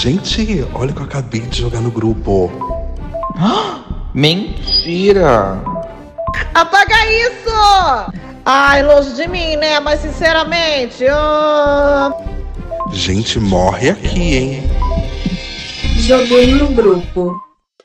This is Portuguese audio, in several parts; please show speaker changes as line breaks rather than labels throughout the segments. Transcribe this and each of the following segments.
Gente, olha o que eu acabei de jogar no grupo.
Mentira!
Apaga isso! Ai, longe de mim, né? Mas sinceramente, eu...
Gente, morre aqui, hein?
Joguei no grupo.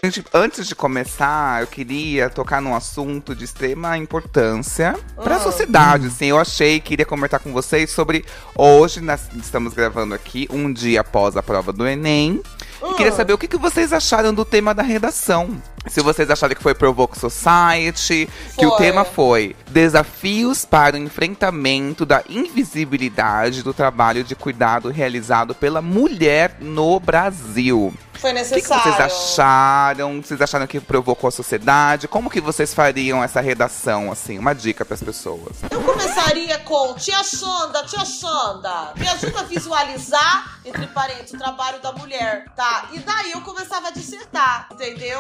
Gente, antes de começar, eu queria tocar num assunto de extrema importância para a
Ah.
sociedade. Assim, eu achei que iria comentar com vocês sobre. Hoje, nós estamos gravando aqui, um dia após a prova do Enem. E queria
Ah.
saber o que, que vocês acharam do tema da redação. Se vocês acharam que foi Provoke Society, que o
Foi.
tema foi Desafios para o enfrentamento da invisibilidade do trabalho de cuidado realizado pela mulher no Brasil.
Foi
O que, que
necessário.
vocês acharam? Vocês acharam que provocou a sociedade? Como que vocês fariam essa redação, assim? Uma dica para as pessoas.
Eu começaria com Tia Xanda, Tia Xanda, me ajuda a visualizar, entre parênteses, o trabalho da mulher, tá? E daí eu começava a dissertar, entendeu?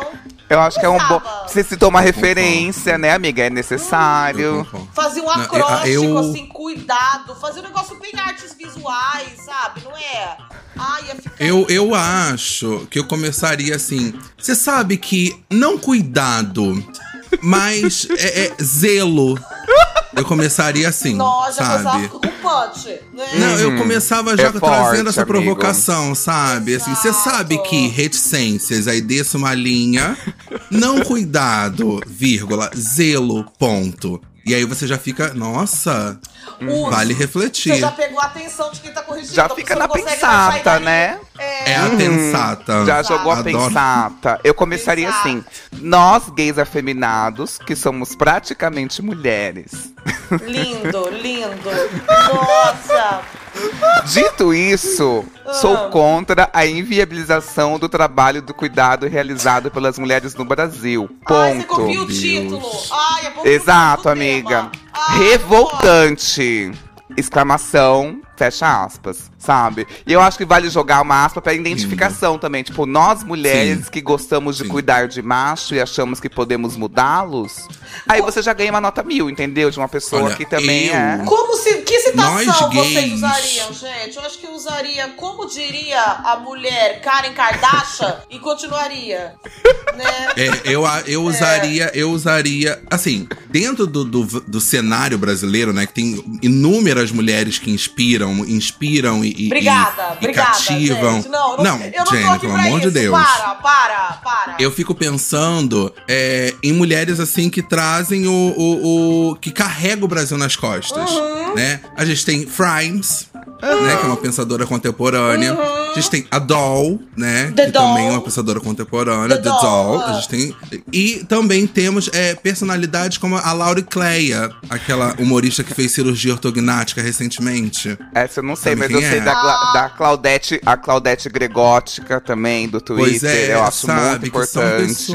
Eu acho que é um bom. Você citou uma referência, né, amiga? É necessário.
concordo.
Fazia um
Não, eu-
acróstico,
eu-
assim, cuidado. Fazia um negócio bem artes visuais, sabe? Não é? Ai, ia ficar...
Eu, eu acho que eu começaria assim. Você sabe que não cuidado, mas é, é zelo. Eu começaria assim,
Nossa, já
sabe?
começava com punch, né?
Não, eu
Uhum.
começava já
É
trazendo
forte,
essa
amigo.
provocação, sabe? Assim, você sabe que reticências, aí desce uma linha, não cuidado, vírgula, zelo, ponto. E aí você já fica, nossa,
Uso.
vale
Você
refletir.
já pegou a atenção de quem tá corrigindo.
Já
a
fica na pensata, né?
É.
É a
Uhum.
pensata.
Já jogou a
Adoro.
pensata. Eu começaria
Pensata.
assim. Nós, gays afeminados, que somos praticamente mulheres.
Lindo, lindo. Nossa.
Dito isso,
Ah.
sou contra a inviabilização do trabalho do cuidado realizado pelas mulheres no Brasil.
Ai, você
Ponto.
o título. Ai, é bom
Exato, amiga.
Ai,
Revoltante. Exclamação, fecha aspas, sabe? E eu acho que vale jogar uma aspa pra identificação também. Tipo, nós mulheres
Sim.
que gostamos de
Sim.
cuidar de macho e achamos que podemos mudá-los, aí você já ganha uma nota mil, entendeu? De uma pessoa
Olha,
que também
eu-
é.
Como se. Citação
Nós
vocês
gays.
usariam, gente? Eu acho que eu usaria, como diria a mulher Karen Kardashian, e continuaria. Né?
É, eu, eu usaria, eu usaria, assim, dentro do, do, do cenário brasileiro, né, que tem inúmeras mulheres que inspiram, inspiram e,
Obrigada,
e,
obrigada.
cativam.
Gente. Não, eu não, eu não
Jenny,
aqui
pelo amor de Deus.
Para, para, para.
Eu fico pensando é, em mulheres assim que trazem o, o, o- que carrega o Brasil nas costas,
Uhum.
né? A gente tem Frimes, né, que é uma pensadora contemporânea. A gente tem a Doll, né.
The
que também é
Doll.
uma pensadora contemporânea.
The
The,
Doll,
Doll. A gente tem e também temos é, personalidades como a Laura Cleia, aquela humorista que fez cirurgia ortognática recentemente.
Essa eu não sei,
Sabe
mas eu sei
é?
da, da Claudete, a Claudete Gregótica também, do Twitter.
Pois é,
eu acho
sabe,
muito
que
importante.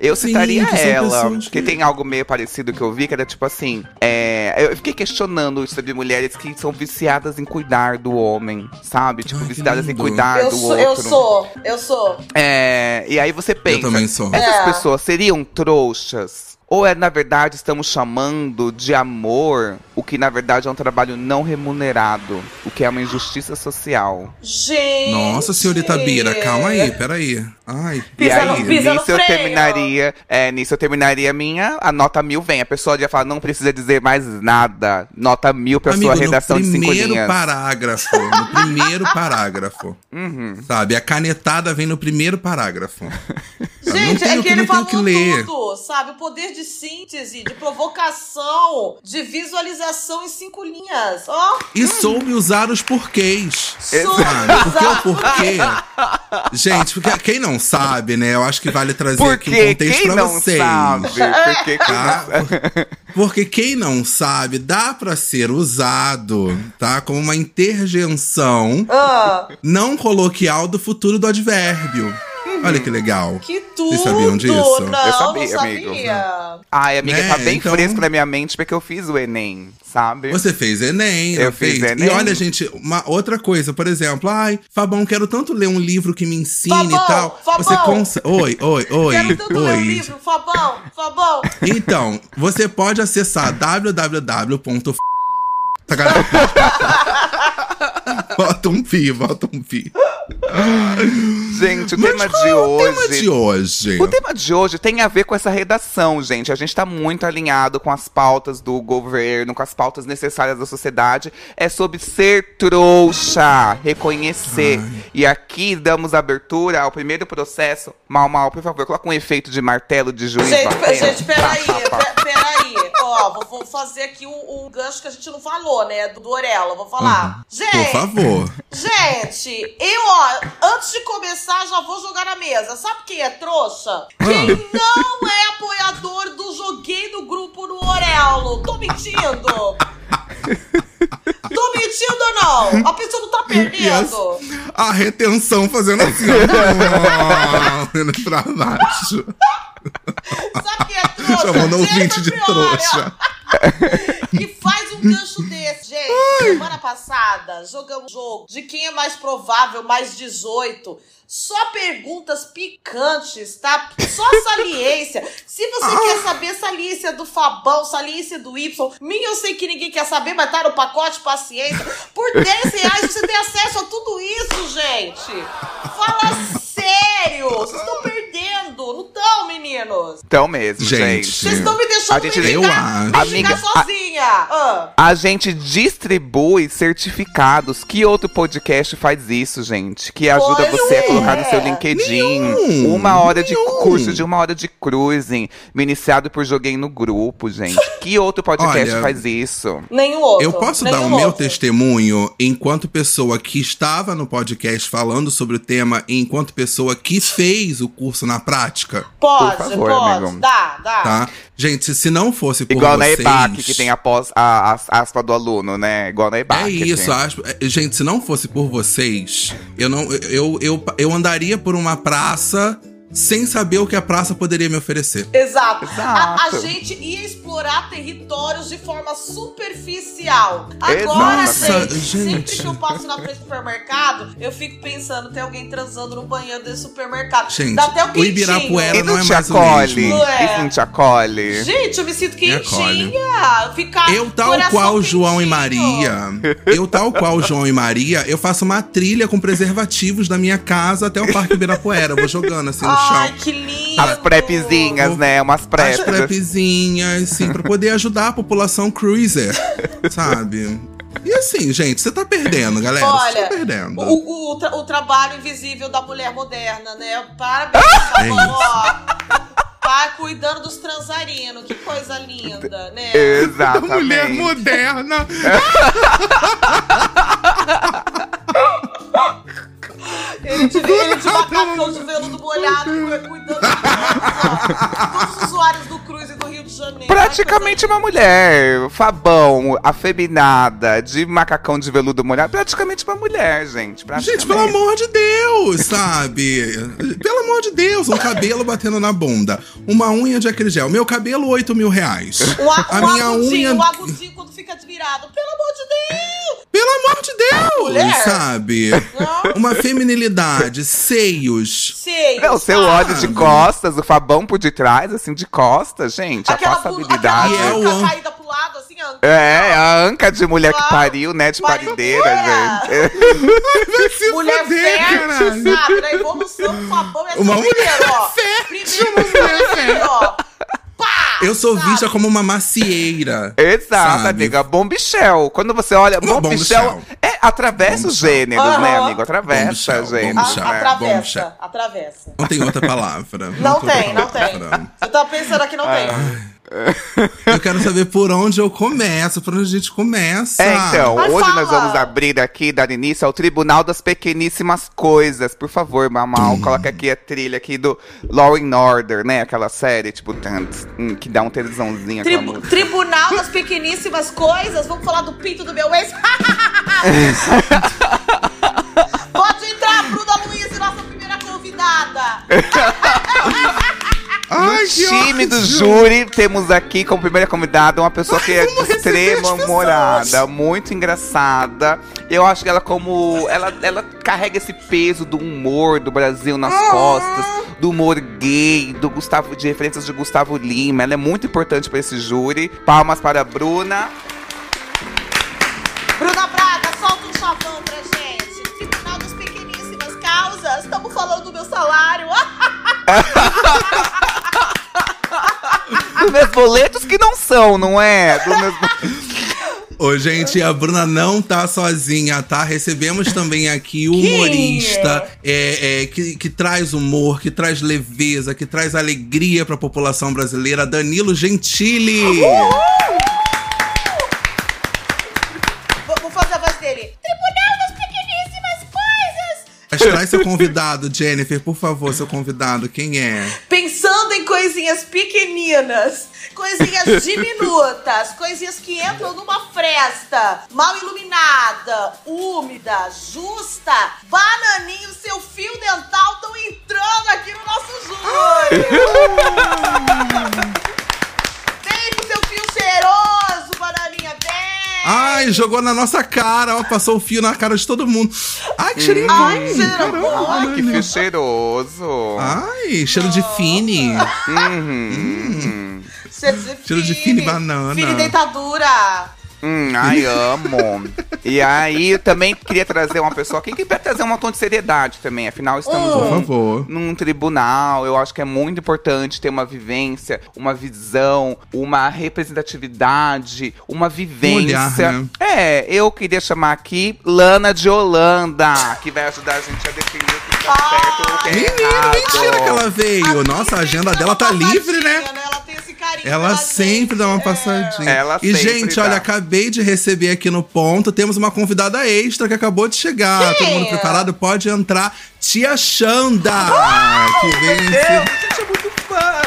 Eu
Sim,
citaria
que
ela, porque
que-
tem algo meio parecido que eu vi, que era tipo assim. é, eu fiquei questionando isso de mulheres que são viciadas em cuidar do homem, sabe? Tipo,
Ai, que
viciadas em
lindo.
cuidar
eu,
do
sou,
outro.
eu sou, eu sou.
É, e aí você pensa.
também sou.
Essas
É.
pessoas seriam trouxas? Ou é, na verdade, estamos chamando de amor o que, na verdade, é um trabalho não remunerado, o que é uma injustiça social.
Gente.
Nossa, senhorita Bira, calma aí, peraí. Ai,
E
Pisa
aí,
no- pisa no
nisso eu
freio.
terminaria. É, nisso eu terminaria minha. A nota mil vem. A pessoa ia falar, não precisa dizer mais nada. Nota mil pra
Amigo,
sua redação
no
de cinco
primeiro
linhas.
parágrafo. No primeiro parágrafo.
Uhum.
Sabe? A canetada vem no primeiro parágrafo.
Gente,
não tenho
é que
que,
ele falou
que ler.
tudo, sabe? O poder de síntese, de provocação, de visualização em cinco linhas. Ó,
E soube usar os porquês.
Exato.
Sabe? Porque o porquê. Gente, porque quem não sabe, né? Eu acho que vale trazer aqui um
Porque
contexto
quem
pra
não
vocês.
sabe? Porque quem
Tá?
não sabe?
Porque quem não sabe, dá pra ser usado, tá? Como uma interjeição
ah,
não coloquial do futuro do advérbio. Olha que legal.
que tudo.
Vocês sabiam disso?
Não,
Eu sabia,
não
amigo.
sabia.
Ai, amiga,
Né?
tá bem
Então-
fresco na minha mente porque eu fiz o Enem, sabe?
Você fez Enem,
Eu fiz
fez?
Enem.
E olha, gente, uma outra coisa, por exemplo, ai, Fabão, quero tanto ler um livro que me ensine
Fabão,
e tal.
Fabão.
Você consegue. Oi, oi, oi,
Quero tanto ler um
oi.
livro, Fabão, Fabão.
Então, você pode acessar www. Bota um pi, bota um pi.
Gente, o
Mas
tema
qual
de
é o
hoje.
tema de hoje?
O tema de hoje tem a ver com essa redação, gente. A gente tá muito alinhado com as pautas do governo, com as pautas necessárias da sociedade. É sobre ser trouxa, reconhecer. E aqui damos abertura ao primeiro processo. Mal, mal, por favor, coloca um efeito de martelo de juiz
Gente,
batendo.
gente, peraí,
Pá, pá, pá.
Ó, vou, vou fazer aqui um, um gancho que a gente não falou, né? Do, do Orelha. Vou falar. Gente,
Por favor.
Gente, eu, ó, antes de começar, já vou jogar na mesa. Sabe quem é trouxa? Quem não é apoiador do Joguei no Grupo no Orelo. Tô mentindo? Tô mentindo ou não? A pessoa não tá perdendo.
A retenção fazendo assim, ó. Pra baixo.
Sabe quem é trouxa?
Chamando ouvinte de trouxa.
que faz um gancho desse. Gente, semana passada jogamos um jogo de quem é mais provável, mais 18. Só perguntas picantes, tá? Só saliência. Se você quer saber saliência do Fabão, saliência do Y, minha eu sei que ninguém quer saber, mas tá no pacote paciência. Por 10 reais você tem acesso a tudo isso, gente. Fala sério. Vocês estão perdendo. Não estão, meninos.
Então mesmo,
Gente.
Vocês estão me deixando
A gente-
me
eu
ligar,
acho.
me
Amiga,
sozinha. Ah.
A gente distribui certificados. Que outro podcast faz isso, gente? Que ajuda
Pois
você a
é.
colocar no seu LinkedIn
Nenhum,
uma hora de
nenhum.
curso de uma hora de cruising, iniciado por Joguei no Grupo, gente. Que outro podcast
Olha,
faz isso?
Nenhum outro.
Eu posso dar o meu
outro.
testemunho enquanto pessoa que estava no podcast falando sobre o tema e enquanto pessoa que fez o curso na prática,
Pode,
Por favor,
pode.
amigo.
Dá, dá.
tá? Gente, se não fosse por
Igual na
vocês...
EBAC, que tem a, pós, a, a aspa do aluno, né? Igual na EBAC.
É isso,
assim.
acho. é, Gente, se não fosse por vocês, eu não. Eu, eu, eu andaria por uma praça sem saber o que a praça poderia me oferecer.
Exato. A, a
Exato.
gente ia explorar territórios de forma superficial. Agora,
Nossa,
gente, sempre que eu passo na frente do supermercado, eu fico pensando, tem alguém transando no banheiro desse supermercado.
Gente,
Dá até
o
quentinho.
Ibirapuera não
não
é
te
mais o
acolhe?
mesmo.
Não é.
Isso não te acolhe?
Gente, eu me sinto quentinha. Ficar
Eu, tal qual João e. Maria, eu, tal qual João e Maria, eu faço uma trilha com preservativos da minha casa até o Parque Ibirapuera. Eu vou jogando assim no
Ai,
chão.
que lindo.
As prepzinhas, né? Umas
As
prep.
prepzinhas, sim, pra poder ajudar a população cruiser, sabe? E assim, gente, você tá perdendo, galera. Você
Olha,
tá perdendo.
O, o, tra- o trabalho invisível da mulher moderna, né? Parabéns,
É
Fabão, ó. Tá cuidando dos transarinos, que coisa linda, né?
Exatamente.
Mulher moderna.
Ele de, ele de macacão de veludo molhado, cuidando de todos os usuários do Cruze do Rio de Janeiro.
Praticamente uma mulher. Fabão, afeminada, de macacão de veludo molhado. Praticamente uma mulher, gente.
Gente, pelo amor de Deus, sabe? Pelo amor de Deus, um cabelo batendo na bunda. Uma unha de acrygel. Meu cabelo, 8 mil reais.
Um, a- um
minha
agudinho,
unha-
um agudinho quando fica admirado. Pelo amor de Deus!
Pelo amor de Deus,
Mulher.
sabe?
Não.
Uma feminilidade, seios.
Sei.
Não, seu olho de costas, o Fabão por detrás, assim, de costas, gente.
Aquela,
a passabilidade.
E é
aquela
o-
boca caída pro lado, assim, ó.
É, a anca de mulher que
Claro.
pariu, né? De
Pariu
parideira,
mulher.
gente.
Vai se
Mulher
fuder,
fértil, sabe? Na evolução do Fabão é
Uma
só
mulher
primeiro, ó.
fértil,
Primeiro
mulher
assim, ó.
Eu sou
sabe?
vista como uma macieira.
Exato,
Sabe?
amiga. Bombichel. Quando você olha,
Uma
bombichel,
bombichel.
é, atravessa os gêneros, né,
Aham.
amigo? Atravessa,
Bombichel,
gente.
bombichel.
Né?
atravessa,
Bombichel.
atravessa.
Não tem outra palavra.
Não
tem outra
tem, não tem.
palavra.
Você tá pensando aqui, não tem.
Eu quero saber por onde eu começo, por onde a gente começa.
É, então,
Mas
hoje nós
fala.
vamos abrir aqui, dar início ao Tribunal das Pequeníssimas Coisas. Por favor, Mamal, coloca aqui a trilha aqui do Law and Order, né? Aquela série, tipo, hum, que dá um
Tribu-
música.
Tribunal das pequeníssimas coisas. Vamos falar do pinto do meu ex? Pode entrar, Bruna Luiz, nossa primeira convidada.
Ai,
No time do
ódio.
júri, temos aqui como primeira convidada uma pessoa que é de extrema humorada, muito engraçada. Eu acho que ela como ela, ela carrega esse peso do humor do Brasil nas costas, do humor gay, do Gustavo de referências de Gustavo Lima. Ela é muito importante para esse júri. Palmas para a Bruna.
Bruna Braga, solta um chavão pra gente. Tribunal das pequeníssimas meu salário.
Meus boletos que não são, não é? Meus...
Ô, gente, a Bruna não tá sozinha, tá? Recebemos também aqui o humorista é, é, que, que traz humor, que traz leveza, que traz alegria pra população brasileira, Danilo Gentili.
Vou, vou fazer a voz dele. Tribunal das Pequeníssimas Coisas.
Mas traz seu convidado, Jennifer, por favor, seu convidado, quem é?
Pensando em coisinhas pequeninas, coisinhas diminutas, coisinhas que entram numa fresta, mal iluminada, úmida, justa. Bananinho, seu fio dental estão entrando aqui no nosso júri. Vem com seu fio cheiroso.
Ai, jogou na nossa cara, ó, passou o fio na cara de todo mundo. Ai, que cheirinho
Ai,
bom,
que cheiro
caramba,
bom.
Ai, que fio cheiroso.
Ai, cheiro de fine.
Uhum.
Cheiro de
Cheiro de fine banana.
Fine dentadura.
Hum, ai, amo. E aí, eu também queria trazer uma pessoa aqui que vai trazer um tom de seriedade também. Afinal, estamos
Por
num,
favor.
num tribunal. Eu acho que é muito importante ter uma vivência, uma visão, uma representatividade, uma vivência.
olhar, né?
É, eu queria chamar aqui Lana de Holanda, que vai ajudar a gente a definir o que tá certo ou o que é
Menino,
errado.
mentira que ela veio. Nossa, a agenda dela tá
uma
livre, né?
passadinha, Ela tem carinho
Ela sempre
gente,
dá uma
é.
passadinha.
Ela
e,
sempre
gente,
dá.
olha, acabei de receber aqui no ponto. Temos uma convidada extra que acabou de chegar.
Quem?
Todo mundo preparado? Pode entrar. Tia Xanda, que veio,
Meu
ensi-
Deus, gente, é muito fã.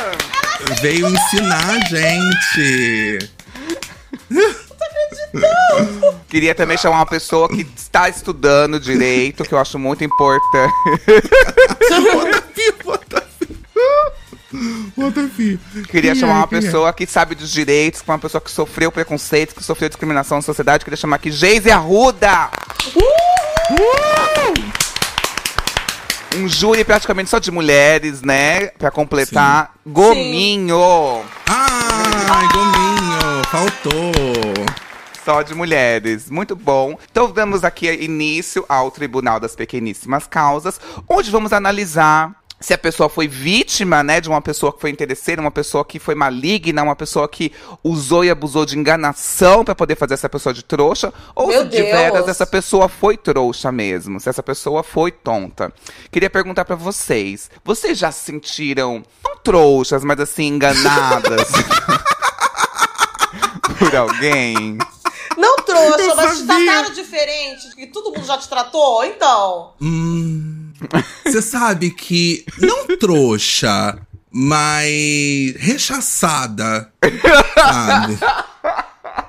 veio ensinar a gente.
Queria também chamar uma pessoa que está estudando direito, que eu acho muito importante.
Fio.
Queria chamar
é?
uma
Quem é?
pessoa que sabe dos direitos, uma pessoa que sofreu preconceito, que sofreu discriminação na sociedade. Queria chamar aqui Geise Arruda. Um júri praticamente só de mulheres, né? Pra completar. Gominho.
Ai, gominho, faltou.
Só de mulheres. Muito bom. Então damos aqui início ao Tribunal das Pequeníssimas Causas, onde vamos analisar se a pessoa foi vítima, né, de uma pessoa que foi interesseira, uma pessoa que foi maligna, uma pessoa que usou e abusou de enganação pra poder fazer essa pessoa de trouxa, ou
Meu
se de veras essa pessoa foi trouxa mesmo, se essa pessoa foi tonta. Queria perguntar pra vocês, vocês já se sentiram não trouxas, mas assim enganadas por alguém?
Não trouxa, mas te trataram diferente, que todo mundo já te tratou, então.
Hum. Você sabe que não trouxa, mas rechaçada, sabe?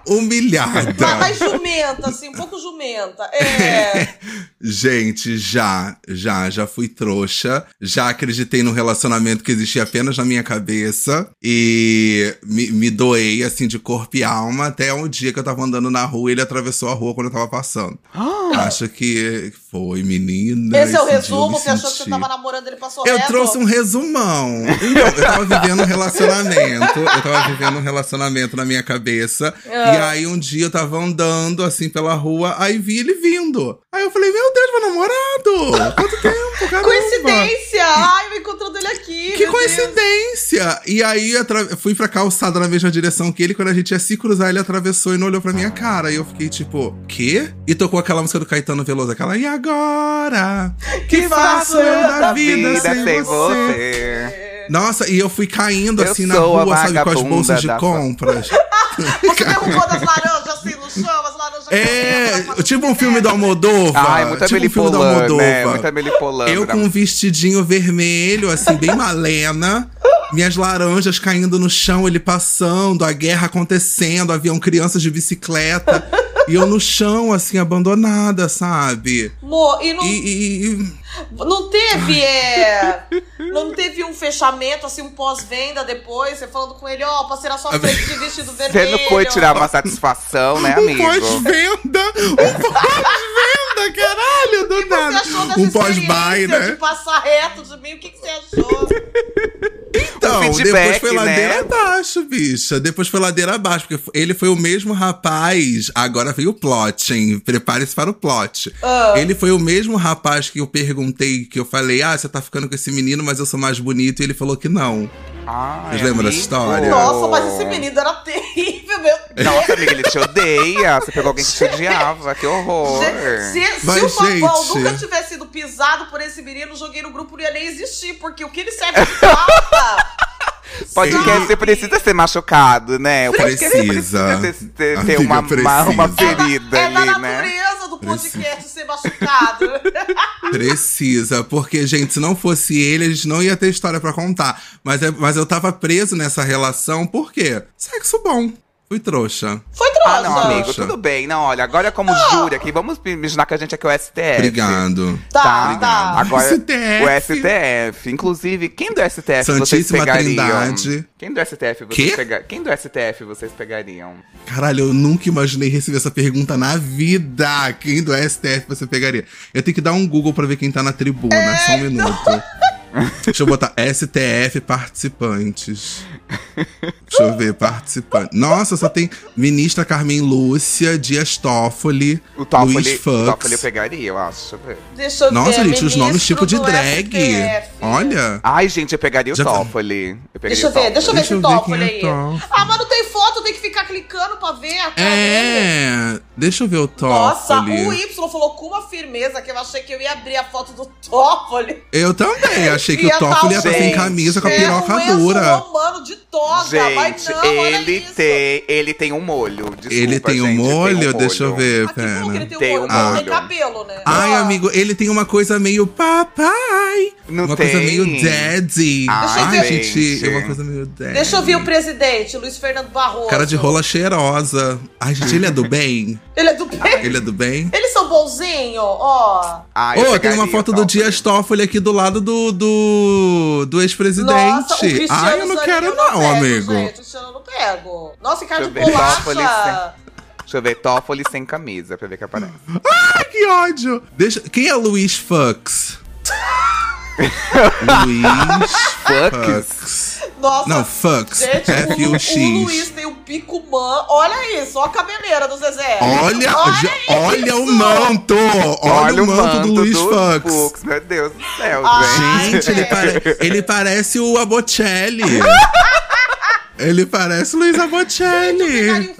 Humilhada.
Mas, mas jumenta, assim, um pouco jumenta. É.
Gente, já, já, já fui trouxa. Já acreditei num relacionamento que existia apenas na minha cabeça. E me, me doei, assim, de corpo e alma. Até um dia que eu tava andando na rua e ele atravessou a rua quando eu tava passando. Acho que foi, menina.
Esse é o resumo, você achou que você tava namorando ele passou
eu
reto?
trouxe um resumão. Então, eu tava vivendo um relacionamento. Eu tava vivendo um relacionamento na minha cabeça.
Ah.
E aí um dia eu tava andando assim pela rua, aí vi ele vindo. Aí eu falei, meu Deus, meu namorado! Quanto tempo, caramba!
Coincidência! Ai, eu encontrando ele aqui.
Que
meu Deus.
coincidência! E aí eu fui pra calçada na mesma direção que ele. Quando a gente ia se cruzar, ele atravessou e não olhou pra minha cara. E eu fiquei tipo, quê? E tocou aquela música do Caetano Veloso, aquela E agora? Que faço eu da vida, sem, você? Nossa, e eu fui caindo
Eu
assim na rua, sabe, com as bolsas de
da-
compras.
Você derrubou das laranjas assim no chão,
É, tipo um filme do Almodóvar.
Ai, muita
tipo um filme do
né?
Almodóvar.
Muita melipolã.
Eu com um vestidinho vermelho, assim, bem malena. Minhas laranjas caindo no chão, ele passando, a guerra acontecendo, haviam crianças de bicicleta. e eu no chão, assim, abandonada, sabe?
Mo, e não,
E. e- e-
não teve, é. Não teve um fechamento, assim, um pós-venda depois, você falando com ele, ó, passei na sua frente de vestido
Você
vermelho.
não foi tirar uma satisfação, né,
um
amigo?
pós-venda! Um pós-venda, caralho! Do
O que você
nada.
achou dessa
Um pós-buy, né?
de passar reto de mim? O que, que você achou?
Então, Então, depois
feedback,
foi ladeira
né?
abaixo, bicha. Depois foi ladeira abaixo, porque ele foi o mesmo rapaz. Agora veio o plot, hein? Prepare-se para o plot.
Ah.
Ele foi o mesmo rapaz que eu perguntei, que eu falei, ah, você tá ficando com esse menino, mas eu sou mais bonito. E ele falou que não.
Ai,
Vocês lembram dessa história?
Nossa, mas esse menino era terrível, meu Deus.
Nossa, amiga, ele te odeia. Você pegou alguém que te odiava. Que horror.
Se, se
Mas,
o Fabão
gente-
nunca tivesse sido pisado por esse menino, joguei no grupo não ia nem existir, porque o que ele serve de pauta
Podcast você precisa ser machucado, né? O
Precisa.
precisa ter, ter uma, uma, uma
precisa.
ferida
é da
ali, né?
natureza do podcast ser machucado.
Precisa, porque, gente, se não fosse ele, a gente não ia ter história pra contar. Mas, é- mas eu tava preso nessa relação, por quê? Sexo bom. Fui trouxa.
Foi
Ah,
trouxa.
não, amigo, tudo bem. Não, olha, agora como júri aqui, vamos imaginar que a gente aqui é o STF.
Obrigado.
Tá,
Tá.
tá.
Agora,
STF.
o STF. Inclusive, quem do STF vocês
Santíssima
pegariam?
Trindade.
Quem do STF vocês
Quê?
pega... Quem do STF vocês pegariam?
Caralho, eu nunca imaginei receber essa pergunta na vida. Quem do STF você pegaria? Eu tenho que dar um Google pra ver quem tá na tribuna. Só um minuto. Deixa eu botar STF participantes. Deixa eu ver, participantes. Nossa, só tem ministra Carmen Lúcia, Dias Toffoli,
O Toffoli,
Luiz
o
Fux.
Toffoli eu pegaria, eu acho. Deixa eu ver.
Deixa eu
Nossa,
ver.
gente, os nomes tipo de drag.
STF.
Olha.
Ai, gente, eu pegaria
Já
o
tá.
Toffoli. Eu pegaria
Deixa eu
o
ver, deixa eu ver
Deixa
esse
ver
Toffoli
quem é
aí.
Toffoli.
Ah, mas não tem foto, tem que ficar clicando pra ver a cara dele.
É, deixa eu ver o
Nossa,
Toffoli.
o Y falou com uma firmeza que eu achei que eu ia abrir a foto do Toffoli.
Eu também, achei que
Ia
o Toffoli ia
tá
estar sem
gente,
camisa com a
É,
piroca dura.
romano de toga, mas
Gente,
não, olha
ele
isso.
tem, ele tem um molho. Desculpa,
Ele tem um
gente,
molho?
um
Deixa eu ver,
que ele tem,
Tem
um
um
molho, tem cabelo, né?
Ai,
Ah.
amigo, ele tem uma coisa meio papai.
Não
uma
tem?
coisa meio daddy.
Ai,
Ai,
gente.
gente, é uma coisa meio daddy.
Deixa eu ver o presidente, Luiz Fernando Barroso.
Cara de rola cheirosa. Ai, gente, ele é do bem?
Ele é do bem.
Ele é do bem?
Eles são bonzinhos, ó.
Ô,
eu
tem uma foto do. Dias Toffoli aqui do lado do, do, do ex-presidente.
Nossa, o Cristiano
Ai, eu não
Zanin
quero
eu
não,
pego,
amigo.
Gente, o Cristiano eu não pego. Nossa, e cara de bolacha.
Deixa eu ver, Toffoli sem camisa, pra ver que aparece.
Ai, que ódio. Deixa... Quem é Luiz Fux? Luiz Fux.
Nossa,
Não, Fux.
gente, o,
F-U-X.
o Luiz tem um pico man. Olha isso, olha a cabeleira do Zezé.
Olha, já- olha o manto! Olha, o manto, do Luiz Fux.
Fux. Meu Deus do céu,
Ah,
gente.
Gente, ele, pare- ele parece o Abocelli. ele parece o Luiz
Eu
Abocelli.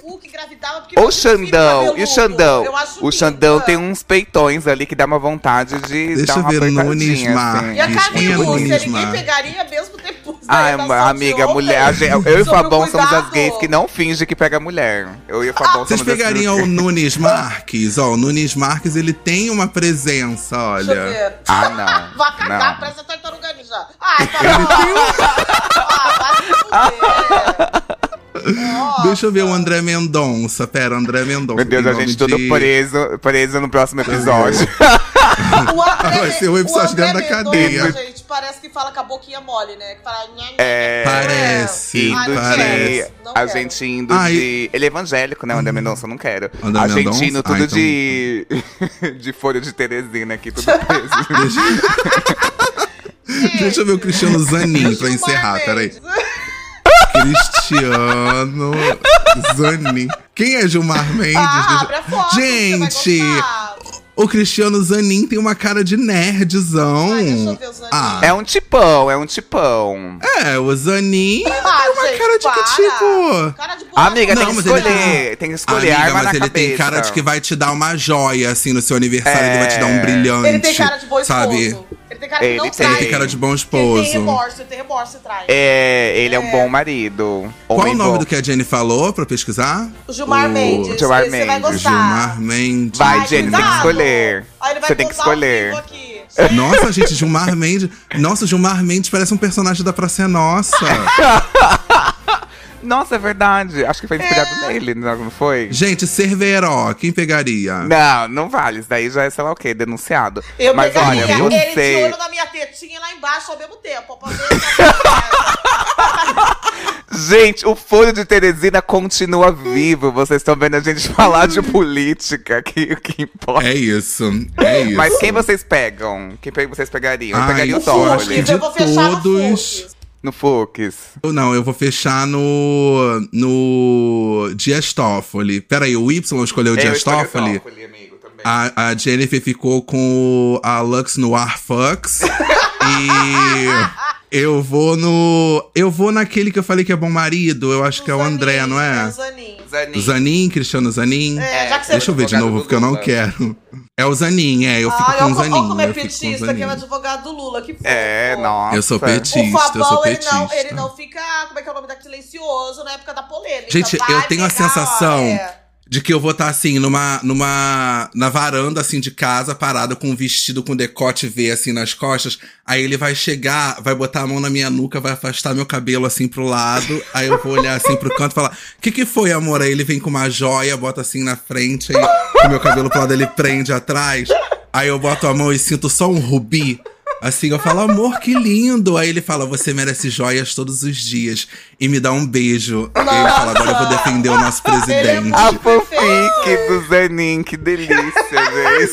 o
Xandão, e o Xandão?
Eu
O Xandão tem uns peitões ali que dá uma vontade de
Deixa
dar
eu
uma
ver,
apertadinha,
Nunes
assim.
Marques.
E a
Nunes
ninguém pegaria mesmo depois
Ai, amiga, mulher, a gente- eu e o Fabão somos as gays que não fingem que pega mulher. Eu e o Fabão
Vocês
somos as-
pegariam o Nunes Marques? Ó, o Nunes Marques, ele tem uma presença,
Deixa eu
olha.
ver.
Ah, não.
Vai cagar,
Não.
parece a tartaruga ninja. Ai, Fabão. ah, vai se fuder. Nossa.
Deixa eu ver o André Mendonça. Pera, André Mendonça.
Meu Deus, a gente tudo
de-
preso, preso no próximo episódio.
O André,
Vai ser o episódio
André
dentro da
Mendonça,
cadeia.
gente, parece que fala com a boquinha mole, né? Que fala...
É.
Parece,
Ai,
parece.
não
A
quero.
gente indo
Ai.
de. Ele é evangélico, né? O André Mendonça, eu não quero.
André
a gente
Mendonça?
indo tudo
Ah, então-
de. de folha de Teresina aqui, tudo preso.
Deixa eu ver o Cristiano Zanin pra encerrar, peraí. Cristiano Zanin. Quem é Gilmar Mendes?
Ah,
Deixa-
abre a foto,
Gente, o Cristiano Zanin tem uma cara de nerdzão.
Ai, deixa eu ver o Zanin.
Ah,
É um tipão, é um tipão.
é, o Zanin
Ah,
tem uma
gente,
cara de
para.
que tipo...
Cara de.
Amiga,
Não,
tem que
mas ele
escolher. Tem que escolher
Amiga,
arma
mas
na
ele
cabeça.
tem cara de que vai te dar uma joia, assim, no seu aniversário. Ele vai te dar um
É.
brilhante.
Ele tem cara de bom esposo. Ele tem cara que
Ele
não
tem.
trai.
Ele tem cara de bom
Ele
esposo.
tem remorso, ele tem remorso e trai.
É, ele é um bom marido.
Qual o nome
bom.
do que a Jenny falou pra pesquisar?
O Gilmar
O
Mendes.
Gilmar
esse Você vai
Mendes.
gostar.
Gilmar Mendes.
Vai,
Ai,
Jenny, tem que escolher.
Ele
Você tem que escolher.
Nossa, gente, Gilmar Mendes. Nossa, Gilmar Mendes parece um personagem da Praça é Nossa.
Nossa, é verdade. Acho que foi inspirado nele, não foi?
gente, Cerveró, quem pegaria?
Não, não vale. Isso daí já é, sei lá o quê, denunciado.
Eu
Mas
pegaria
olha,
ele de
você.
olho na minha tetinha lá embaixo ao mesmo tempo. Pra ver
Gente, o Folha de Teresina continua vivo. Vocês estão vendo a gente falar de política, que o que importa.
É isso, é isso.
Mas quem vocês pegam? Quem pe- vocês pegariam? Eu
Ai,
pegaria o
eu de
Eu vou fechar
todos...
Fux.
No.
Eu Não, eu vou fechar no. no. Dias Toffoli. Peraí, o Y escolheu o
É,
Dias Toffoli?
Toffoli, amigo, também.
A, a Jennifer ficou com a Lux no Arfux. e eu vou no. Eu vou naquele que eu falei que é bom marido. Eu acho que é o André, não
É o
é?
Zanin.
Zanin.
Zanin, Cristiano Zanin.
É, já que você
Deixa eu ver de novo, porque eu não quero. É o Zanin, é. Eu fico
Ai,
com o
olha
Zanin.
olha como é
eu fico com o
petista, que é o
Zanin.
advogado do Lula. Que.
É, nossa.
Eu sou petista,
O
eu sou
Fabão, ele
petista.
não, ele não fica, como é que é o nome da silencioso na época da polêmica.
Gente,
Vai
eu tenho a
pegar, ó,
sensação
é.
De que eu vou estar assim, numa, numa. na varanda, assim, de casa, parada com um vestido com decote V, assim, nas costas. Aí ele vai chegar, vai botar a mão na minha nuca, vai afastar meu cabelo, assim, pro lado. Aí eu vou olhar, assim, pro canto e falar: O que que foi, amor? Aí ele vem com uma joia, bota assim na frente, aí o meu cabelo pro lado ele prende atrás. Aí eu boto a mão e sinto só um rubi. Assim, eu falo, amor, que lindo. Aí ele fala, você merece joias todos os dias. E me dá um beijo. E ele fala, agora eu vou defender o nosso
é
presidente.
A fanfic do Zanin, que delícia, gente.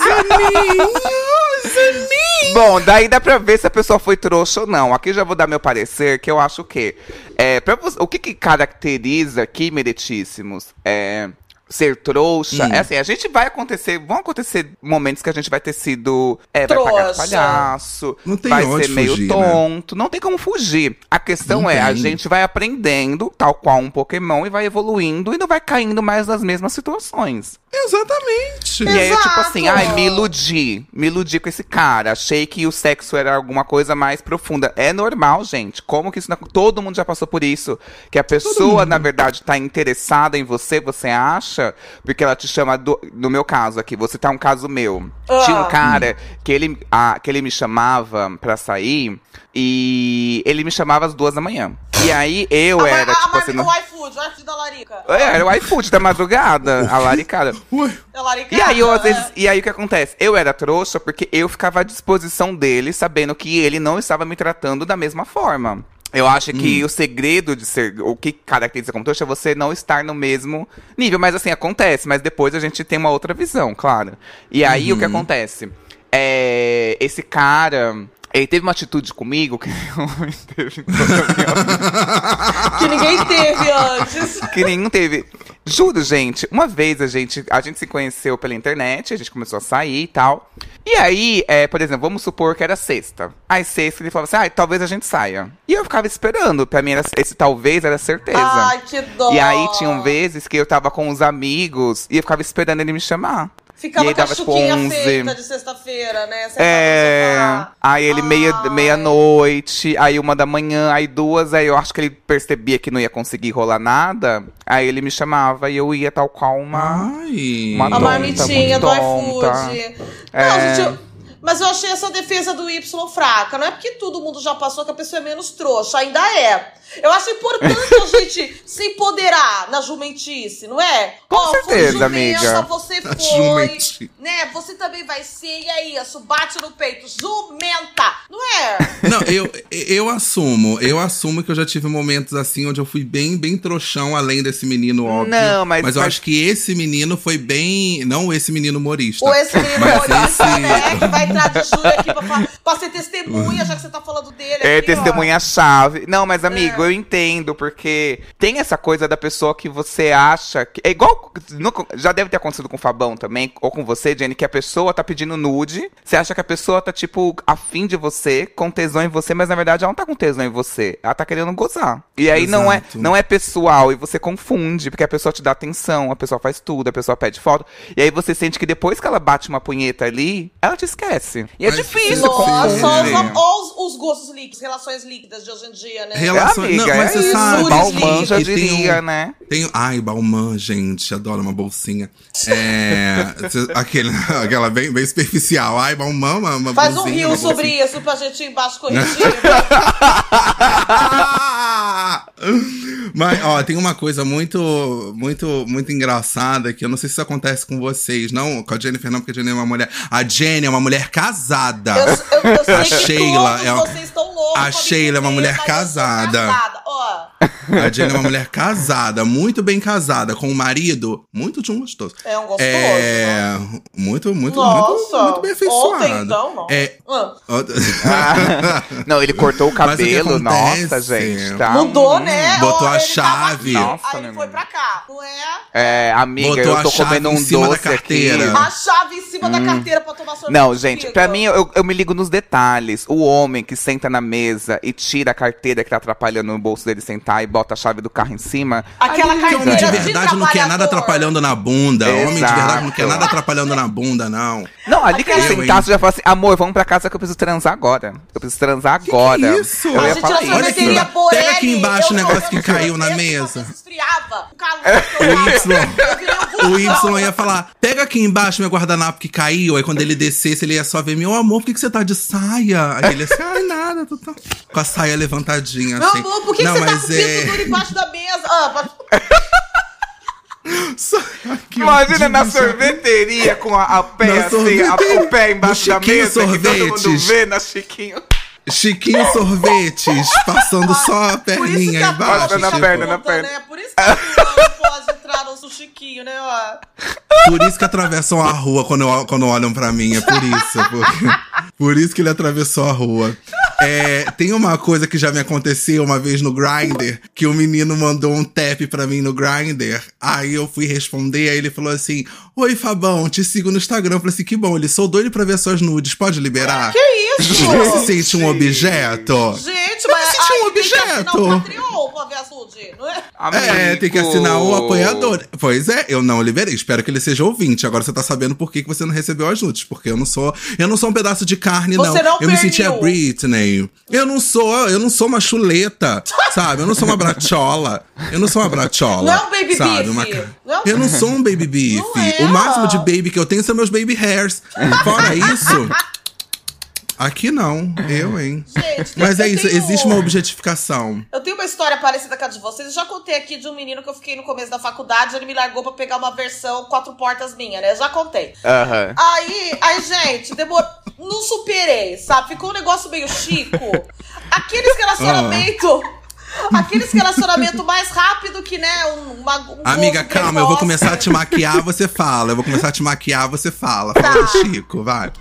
Bom, daí dá pra ver se a pessoa foi trouxa ou não. Aqui eu já vou dar meu parecer, que eu acho que. É, pra você- o que, que caracteriza aqui, meritíssimos? É. Ser trouxa,
Hum.
é assim, a gente vai acontecer, vão acontecer momentos que a gente vai ter sido, é, vai pagar de palhaço,
Não tem
vai
onde
ser meio
fugir, né?
tonto, não tem como fugir. A questão
Não
é, a
tem.
gente vai aprendendo, tal qual um Pokémon, e vai evoluindo e não vai caindo mais nas mesmas situações.
Exatamente.
E aí, eu, tipo
Exato.
assim, ai, me iludi. Me iludi com esse cara. Achei que o sexo era alguma coisa mais profunda. É normal, gente. Como que isso não... Todo mundo já passou por isso. Que a pessoa, na verdade, tá interessada em você, você acha? Porque ela te chama, do... no meu caso aqui, você tá um caso meu.
Ah.
Tinha um cara que ele, ah, que ele me chamava pra sair e ele me chamava às duas da manhã. E aí eu
A,
era,
a,
tipo
a,
assim.
o
no-
iFood, o iFood da Larica.
É, Era o iFood da madrugada, a laricada.
É Larica.
E aí, eu, às
né?
vezes, e aí o que acontece? Eu era trouxa porque eu ficava à disposição dele, sabendo que ele não estava me tratando da mesma forma. Eu acho que o segredo de ser. O que caracteriza como trouxa é você não estar no mesmo nível. Mas assim, acontece, mas depois a gente tem uma outra visão, claro. E aí o que acontece? É, esse cara. Ele teve uma atitude comigo que não teve
Que ninguém teve antes.
que nenhum teve. Juro, gente, uma vez a gente, a gente se conheceu pela internet, a gente começou a sair e tal. E aí, é, por exemplo, vamos supor que era sexta. Aí sexta ele falava assim, ah, talvez a gente saia. E eu ficava esperando, pra mim era, esse talvez era certeza.
Ai, que dó.
e aí tinham vezes que eu tava com os amigos e eu ficava esperando ele me chamar.
Ficava
e aí
com a
dava, tipo,
chuquinha
11.
feita de sexta-feira, né? Sentado
É, aí ele meia,
Ai.
meia-noite, aí uma da manhã, aí duas, aí eu acho que ele percebia que não ia conseguir rolar nada, aí ele me chamava e eu ia tal qual uma...
Ai.
Uma
A
tonta,
marmitinha do
muito tonta.
iFood.
É.
Não, gente, eu- mas eu achei essa defesa do Y fraca. Não é porque todo mundo já passou que a pessoa é menos trouxa. Ainda é. Eu acho importante a gente se empoderar na jumentice, não é?
Com
Ó,
certeza,
jumenta,
amiga.
Você foi,
jumentice.
né? Você também vai ser, e é isso, bate no peito, jumenta, não é?
Não, eu, eu assumo. Eu assumo que eu já tive momentos assim onde eu fui bem, bem trouxão, além desse menino, óbvio.
Não, mas-
Mas eu
mas-
acho que esse menino foi bem. Não esse menino humorista.
Ou esse menino humorista,
esse-
né? Que vai entrar de júri aqui pra, pra ser testemunha, já que você tá falando dele.
É,
aqui, ó.
testemunha-chave. Não, mas amigo, eu entendo, porque tem essa coisa da pessoa que você acha que. É igual. no- já deve ter acontecido com o Fabão também, ou com você, Jenny, que a pessoa tá pedindo nude. Você acha que a pessoa tá, tipo, afim de você, com tesão em você, mas na verdade ela não tá com tesão em você. Ela tá querendo gozar. E aí não é, não é pessoal, e você confunde, porque a pessoa te dá atenção, a pessoa faz tudo, a pessoa pede foto. E aí você sente que depois que ela bate uma punheta ali, ela te esquece. E é
Mas
difícil
Nossa, olha os, os, os gostos líquidos, relações líquidas de hoje em dia, né?
Relações-
É, amiga,
não, mas
é
você
isso.
sabe
Bauman
que
já
tem um-
diria, né?
Tem, ai, Balmain, gente, adoro uma bolsinha. É, aquele, aquela bem, bem superficial. Ai, Balmain, uma, uma
Faz um
bolsinha,
rio
uma
sobre isso pra gente ir embaixo corrigir.
Mas, ó, tem uma coisa muito, muito, muito engraçada que eu não sei se isso acontece com vocês. Não, com a Jennifer não, porque a Jenny é uma mulher. A Jenny é uma mulher casada.
Eu, eu, eu
A Sheila é uma-
vocês estão loucos.
a Sheila é uma mulher casada.
casada.
A Jenny é uma mulher casada, muito bem casada, com um marido muito de um gostoso.
É um gostoso.
É. Muito, muito,
Nossa.
muito, muito bem afeiçoado.
Ontem, então, não.
É.
Ah,
Ah, não, ele cortou o
o
cabelo, nossa, gente. Tá
Mudou, né?
Botou
Ó,
a chave.
aqui,
Nossa,
aí ele
meu
foi pra cá, não é?
É, amiga,
Botou
eu tô comendo um doce aqui.
A chave em cima da carteira pra tomar sorvete.
Não, gente,
comigo.
pra mim, eu, eu me ligo nos detalhes. O homem que senta na mesa e tira a carteira que tá atrapalhando no bolso dele sentar e bota a chave do carro em cima.
Aquela
Porque homem de verdade não quer nada atrapalhando na bunda. Homem de
Exato.
verdade não quer nada atrapalhando na bunda, não.
Não, ali que ele sentasse, já falo assim, amor, vamos pra casa que eu preciso transar agora. Eu preciso transar agora.
que isso?
Eu
A
ia
gente
falar
na
isso.
Olha aqui, pega aqui embaixo o negócio que caiu na mesa.
esfriava, o calor.
O Y. O. Y ia falar: pega aqui embaixo meu guardanapo que caiu. Aí quando ele descesse, ele ia só ver: meu amor, por que, que você tá de saia? Aí ele ia assim: ai, nada, tô, tô... com a saia levantadinha
Meu
assim.
amor, por que,
não,
que você tá com o
é.
Duro embaixo da mesa? Ah,
Imagina na sorveteria com a, a pé
Na
assim, a- o pé embaixo da mesa, que todo mundo
Sorvetes.
vê na Chiquinho.
Chiquinho sorvetes, passando só a
Por isso que
perninha
a
embaixo.
Passando a
Porsche
tipo,
perna, na perna.
Né? Por isso que a não pode entrar no chiquinho, né? Ó.
Por isso que atravessam a rua quando, quando olham pra mim. É por isso. Porque, por isso que ele atravessou a rua. É, tem uma coisa que já me aconteceu uma vez no Grindr, que o menino mandou um tap pra mim no Grindr. Aí eu fui responder, aí ele falou assim: Oi, Fabão, te sigo no Instagram. Eu falei assim: que bom, ele sou doido pra ver suas nudes, pode liberar?
Que isso?
Você se sente um objeto?
Gente,
Eu me
mas
senti um
aí tem que assinar
objeto.
o Patreon pra ver a nude, não é?
É, tem que assinar o apoiador. Pois é, eu não liberei. Espero que ele seja ouvinte. Agora você tá sabendo por que que você não recebeu as nudes. Porque eu não sou. Eu não sou um pedaço de carne,
Você não
eu me senti a. Britney. Eu não sou, eu não sou uma chuleta, sabe? Eu não sou uma brachola. Eu não sou uma brachola.
Não é um baby
sabe? Uma...
Não
Eu não sou um baby beef.
É.
O máximo de baby que eu tenho são meus baby hairs. Fora isso. Aqui não, eu, hein?
Gente,
Mas é isso,
tenho-
existe uma objetificação.
Eu tenho uma história parecida com a de vocês. Eu já contei aqui de um menino que eu fiquei no começo da faculdade, ele me largou pra pegar uma versão quatro portas minha, né? Eu já contei.
Aham.
Aí, aí, gente, demorou. Não superei, sabe? Ficou um negócio meio chico. Aqueles relacionamento. Aqueles relacionamento mais rápido que, né? Um, uma, um
Amiga, calma, eu vou começar a te maquiar, você fala. Eu vou começar a te maquiar, você fala. Fala
Tá.
do Chico, vai.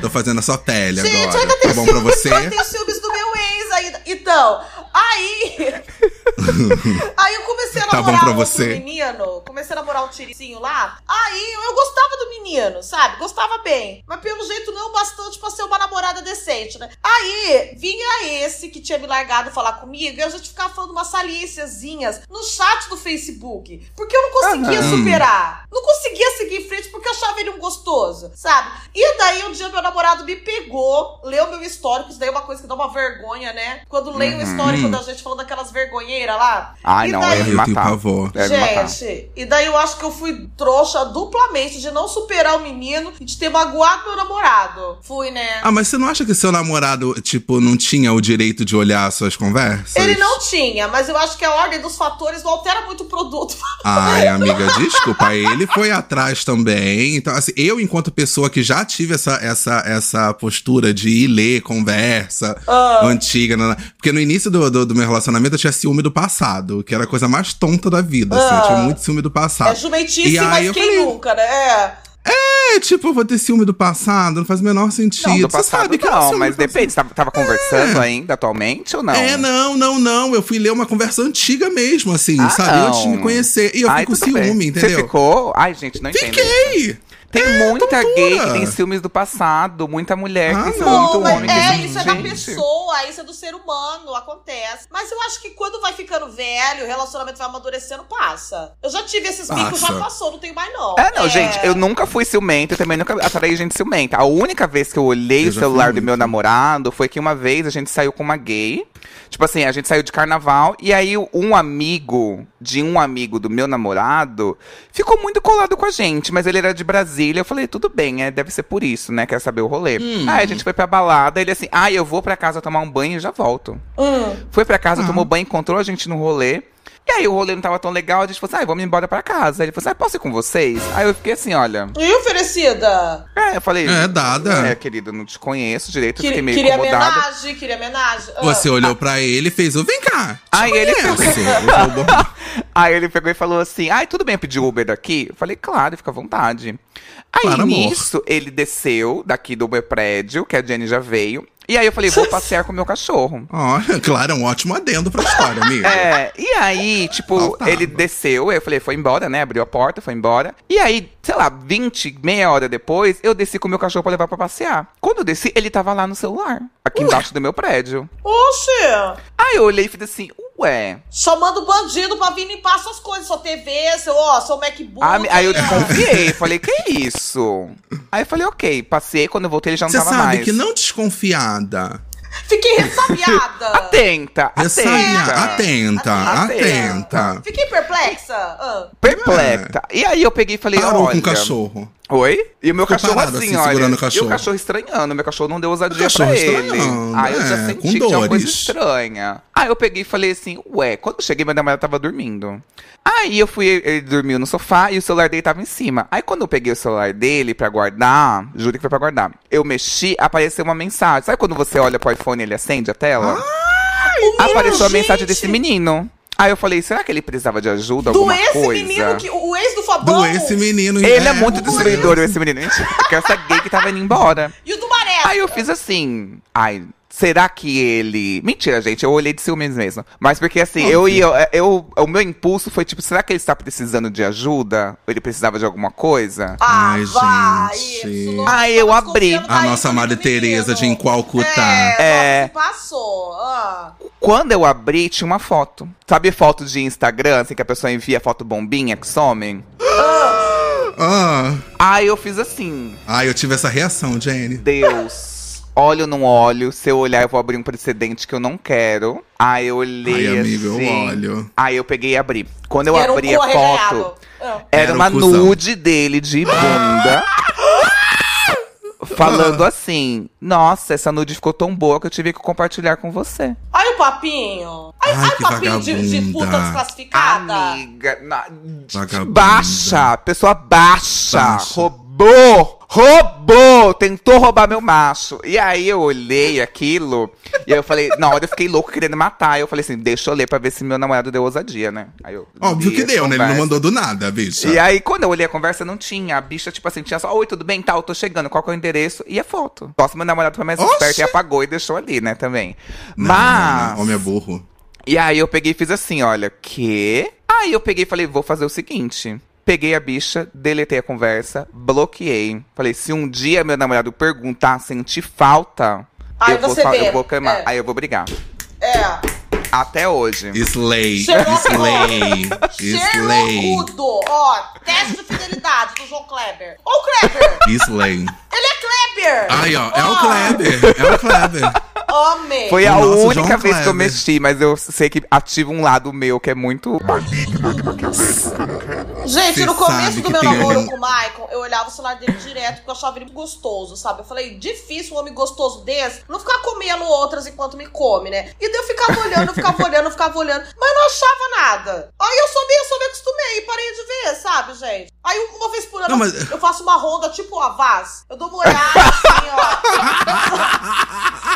Tô fazendo a sua pele
Gente,
agora.
ainda
Tá
tenho
bom pra você?
Eu tenho ciúmes do meu ex ainda. Então, aí. aí eu comecei a
Tá
namorar um outro menino. Comecei a namorar um tiricinho lá. Aí eu gostava do menino, sabe? Gostava bem. Mas pelo jeito não bastante pra ser uma namorada decente, né? Aí vinha esse que tinha me largado falar comigo e a gente ficava falando umas salíciazinhas no chat do Facebook. Porque eu não conseguia
Aham.
superar. Não conseguia seguir em frente porque eu achava ele um gostoso, sabe? E daí um dia meu namorado me pegou, leu meu histórico, isso daí é uma coisa que dá uma vergonha, né? Quando leio o histórico da gente falando daquelas vergonheiras lá.
Ai,
E
não,
daí-
eu ia me matar.
pavor.
Me matar.
Gente, e daí eu acho que eu fui trouxa duplamente de não superar o menino e de ter magoado meu namorado. Fui, né?
Ah, mas você não acha que seu namorado, tipo, não tinha o direito de olhar as suas conversas?
Ele não tinha, mas eu acho que a ordem dos fatores não altera muito o produto.
Ai, amiga, desculpa. Ele foi atrás também. Então, assim, eu, enquanto pessoa que já tive essa, essa, essa postura de ir ler conversa
Ah.
antiga. Porque no início do, do, do meu relacionamento eu tinha ciúme do passado, que era a coisa mais tonta da vida. Assim, eu tinha muito ciúme do passado.
É jumentice,
E aí
mas
eu
quem
falei-
nunca, né? É.
É, tipo, eu vou ter ciúme do passado, não faz o menor sentido.
Não, do passado
sabe que eu
não,
ciúme
mas depende. Você tava, tava conversando ainda atualmente ou não?
É, não, não, não. Eu fui ler uma conversa antiga mesmo, assim,
Ah,
sabe?
não.
Antes de me conhecer. E eu
Ai,
fico com
tudo bem.
ciúme, entendeu?
Você ficou? Ai, gente, não entendo. isso.
Fiquei!
Tem muita
tontura.
gay que tem ciúmes do passado, muita mulher que
Ah,
tem ciúmes,
não.
muito
Não, mas
homem que
é,
tem
isso é da pessoa, isso é do ser humano, acontece. Mas eu acho que quando vai ficando velho, o relacionamento vai amadurecendo, passa. Eu já tive esses bicos, já
Passa.
passou, não tenho mais não.
É, não, gente, eu nunca fui ciumenta e também nunca atraí gente ciumenta. A única vez que eu olhei
Eu
o
já
celular do meu
muito.
namorado foi que uma vez a gente saiu com uma gay. Tipo assim, a gente saiu de carnaval e aí um amigo de um amigo do meu namorado ficou muito colado com a gente, mas ele era de Brasília. Eu falei, tudo bem, é, deve ser por isso, né? Quer saber o rolê.
Hum.
Aí a gente foi pra balada, ele assim, ah, eu vou pra casa tomar um banho e já volto.
Hum.
Foi pra casa,
Ah.
tomou banho, encontrou a gente no rolê. E aí o rolê não tava tão legal, a gente falou assim, ah, vamos embora pra casa. Aí ele falou assim, ah, posso ir com vocês? Aí eu fiquei assim, olha.
E oferecida?
É, eu falei.
É, dada.
É, querido, não te conheço direito,
Que-
fiquei meio
queria
incomodada.
homenagem, queria homenagem. Ah.
Você olhou pra ele e fez o vem cá.
Aí ele
vou-
Aí ele pegou e falou assim: Ai, tudo bem pedir Uber daqui? Eu falei, claro, fica à vontade. Aí
Claro, amor.
nisso, ele desceu daqui do meu prédio, que a Jenny já veio. E aí eu falei, vou passear com o meu cachorro.
Ó, claro, é um ótimo adendo pra história, amiga.
É, e aí, tipo,
Faltava.
ele desceu, eu falei, foi embora, né? Abriu a porta, foi embora. E aí, sei lá, 20, meia hora depois, eu desci com o meu cachorro pra levar pra passear. Quando eu desci, ele tava lá no celular, aqui embaixo do meu prédio.
Oxe!
Aí eu olhei e fiz assim, ué.
Chamando o bandido pra vir limpar suas coisas, sua TV, seu, ó, seu MacBook.
Ah, aí eu
é.
desconfiei, falei, que isso? Aí eu falei, ok, passei, quando eu voltei ele já não
Você
tava
sabe
mais.
que não desconfiada.
Fiquei ressabiada.
Atenta, atenta.
Atenta,
Atenta.
atenta.
Fiquei perplexa. Ah.
Perplexa. E aí eu peguei e falei,
Parou
olha...
com o cachorro.
Oi? E o meu
Ficou
cachorro
parado,
assim,
assim,
olha.
o
E
cachorro.
o cachorro estranhando. Meu cachorro não deu ousadia pra ele. Aí eu já
é,
senti que tinha uma coisa estranha. Aí eu peguei e falei assim, ué, quando eu cheguei, minha namorada tava dormindo. Aí eu fui, ele dormiu no sofá e o celular dele tava em cima. Aí quando eu peguei o celular dele pra guardar, juro que foi pra guardar. Eu mexi, apareceu uma mensagem. Sabe quando você olha pro iPhone e ele acende a tela?
Meu,
apareceu a mensagem desse menino. Aí eu falei, será que ele precisava de ajuda,
Do
alguma
esse
coisa?
menino, que, o ex do Fabão.
Do esse menino.
Ele é, muito
o
destruidor, esse menino. Gente, que essa gay que tava indo embora.
E o do Maré.
Aí eu fiz assim, ai, será que ele... Mentira, gente, eu olhei de ciúmes mesmo. Mas porque assim, eu ia, eu, o meu impulso foi tipo, será que ele está precisando de ajuda? Ou ele precisava de alguma coisa?
Ah,
Ai,
vai.
gente.
Isso não-
Aí eu
tá
abri.
A nossa
menino.
Teresa de Enqualcutá.
É,
É.
nossa, passou. Ah.
Quando eu abri, tinha uma foto. Sabe foto de Instagram, assim, que a pessoa envia foto bombinha que somem?
Ah,
Aí eu fiz assim,
ai, eu tive essa reação, Jenny.
Deus, olho não olho. Se eu olhar, eu vou abrir um precedente que eu não quero. Aí eu olhei
Ai, amigo, eu
assim.
olho.
Aí eu peguei e abri. Quando eu
Era um
abri a
corregeado.
foto,
Ah.
era,
Era
uma
um cuzão.
nude dele de bunda. falando assim: Nossa, essa nude ficou tão boa que eu tive que compartilhar com você.
Aí o papinho.
Ai,
o
que
papinho de, de puta desclassificada.
Amiga, na- baixa, pessoa baixa,
Baixa.
Roubou, roubou, tentou roubar meu macho. E aí eu olhei aquilo e aí eu falei, na hora eu fiquei louco querendo matar. Eu falei assim, deixa eu ler pra ver se meu namorado deu ousadia, né? Aí eu
Óbvio que deu, né? Ele não mandou do nada, bicha.
E aí, quando eu olhei a conversa, não tinha. A bicha, tipo assim, tinha só, oi, tudo bem? Tal, tô chegando, qual que é o endereço? E a foto. Posso meu namorado foi mais esperto e apagou e deixou ali, né, também.
Não,
Mas.
não, não. Homem é burro.
E aí eu peguei e fiz assim, olha, que? Aí eu peguei e falei, vou fazer o seguinte. Peguei a bicha, deletei a conversa, bloqueei. Falei, se um dia meu namorado perguntar, sentir falta,
Aí
eu, vou,
vê.
eu vou queimar.
É.
Aí eu vou brigar.
É.
Até hoje.
Slay. Slay. Slay.
Ó, teste de fidelidade do João Kleber. O Kleber.
Slay.
Ele é Kleber.
Aí, ó. É o Kleber. É o Kleber.
Homem.
Foi a
nosso
única
João
vez que eu
Kleber.
mexi, mas eu sei que ativa um lado meu que é muito.
Gente,
Cê
no começo do meu namoro
um-
com o Maicon, eu olhava o celular dele direto porque eu achava ele gostoso, sabe? Eu falei, difícil um homem gostoso desse não ficar comendo outras enquanto me come, né? E daí eu ficava olhando, eu ficava olhando, eu ficava olhando, mas não achava nada. Aí eu só me, eu só me acostumei e parei de ver, sabe, gente? Aí uma vez por ano
Não, mas-
eu faço uma ronda tipo a Vaz. Eu dou uma olhada assim, ó.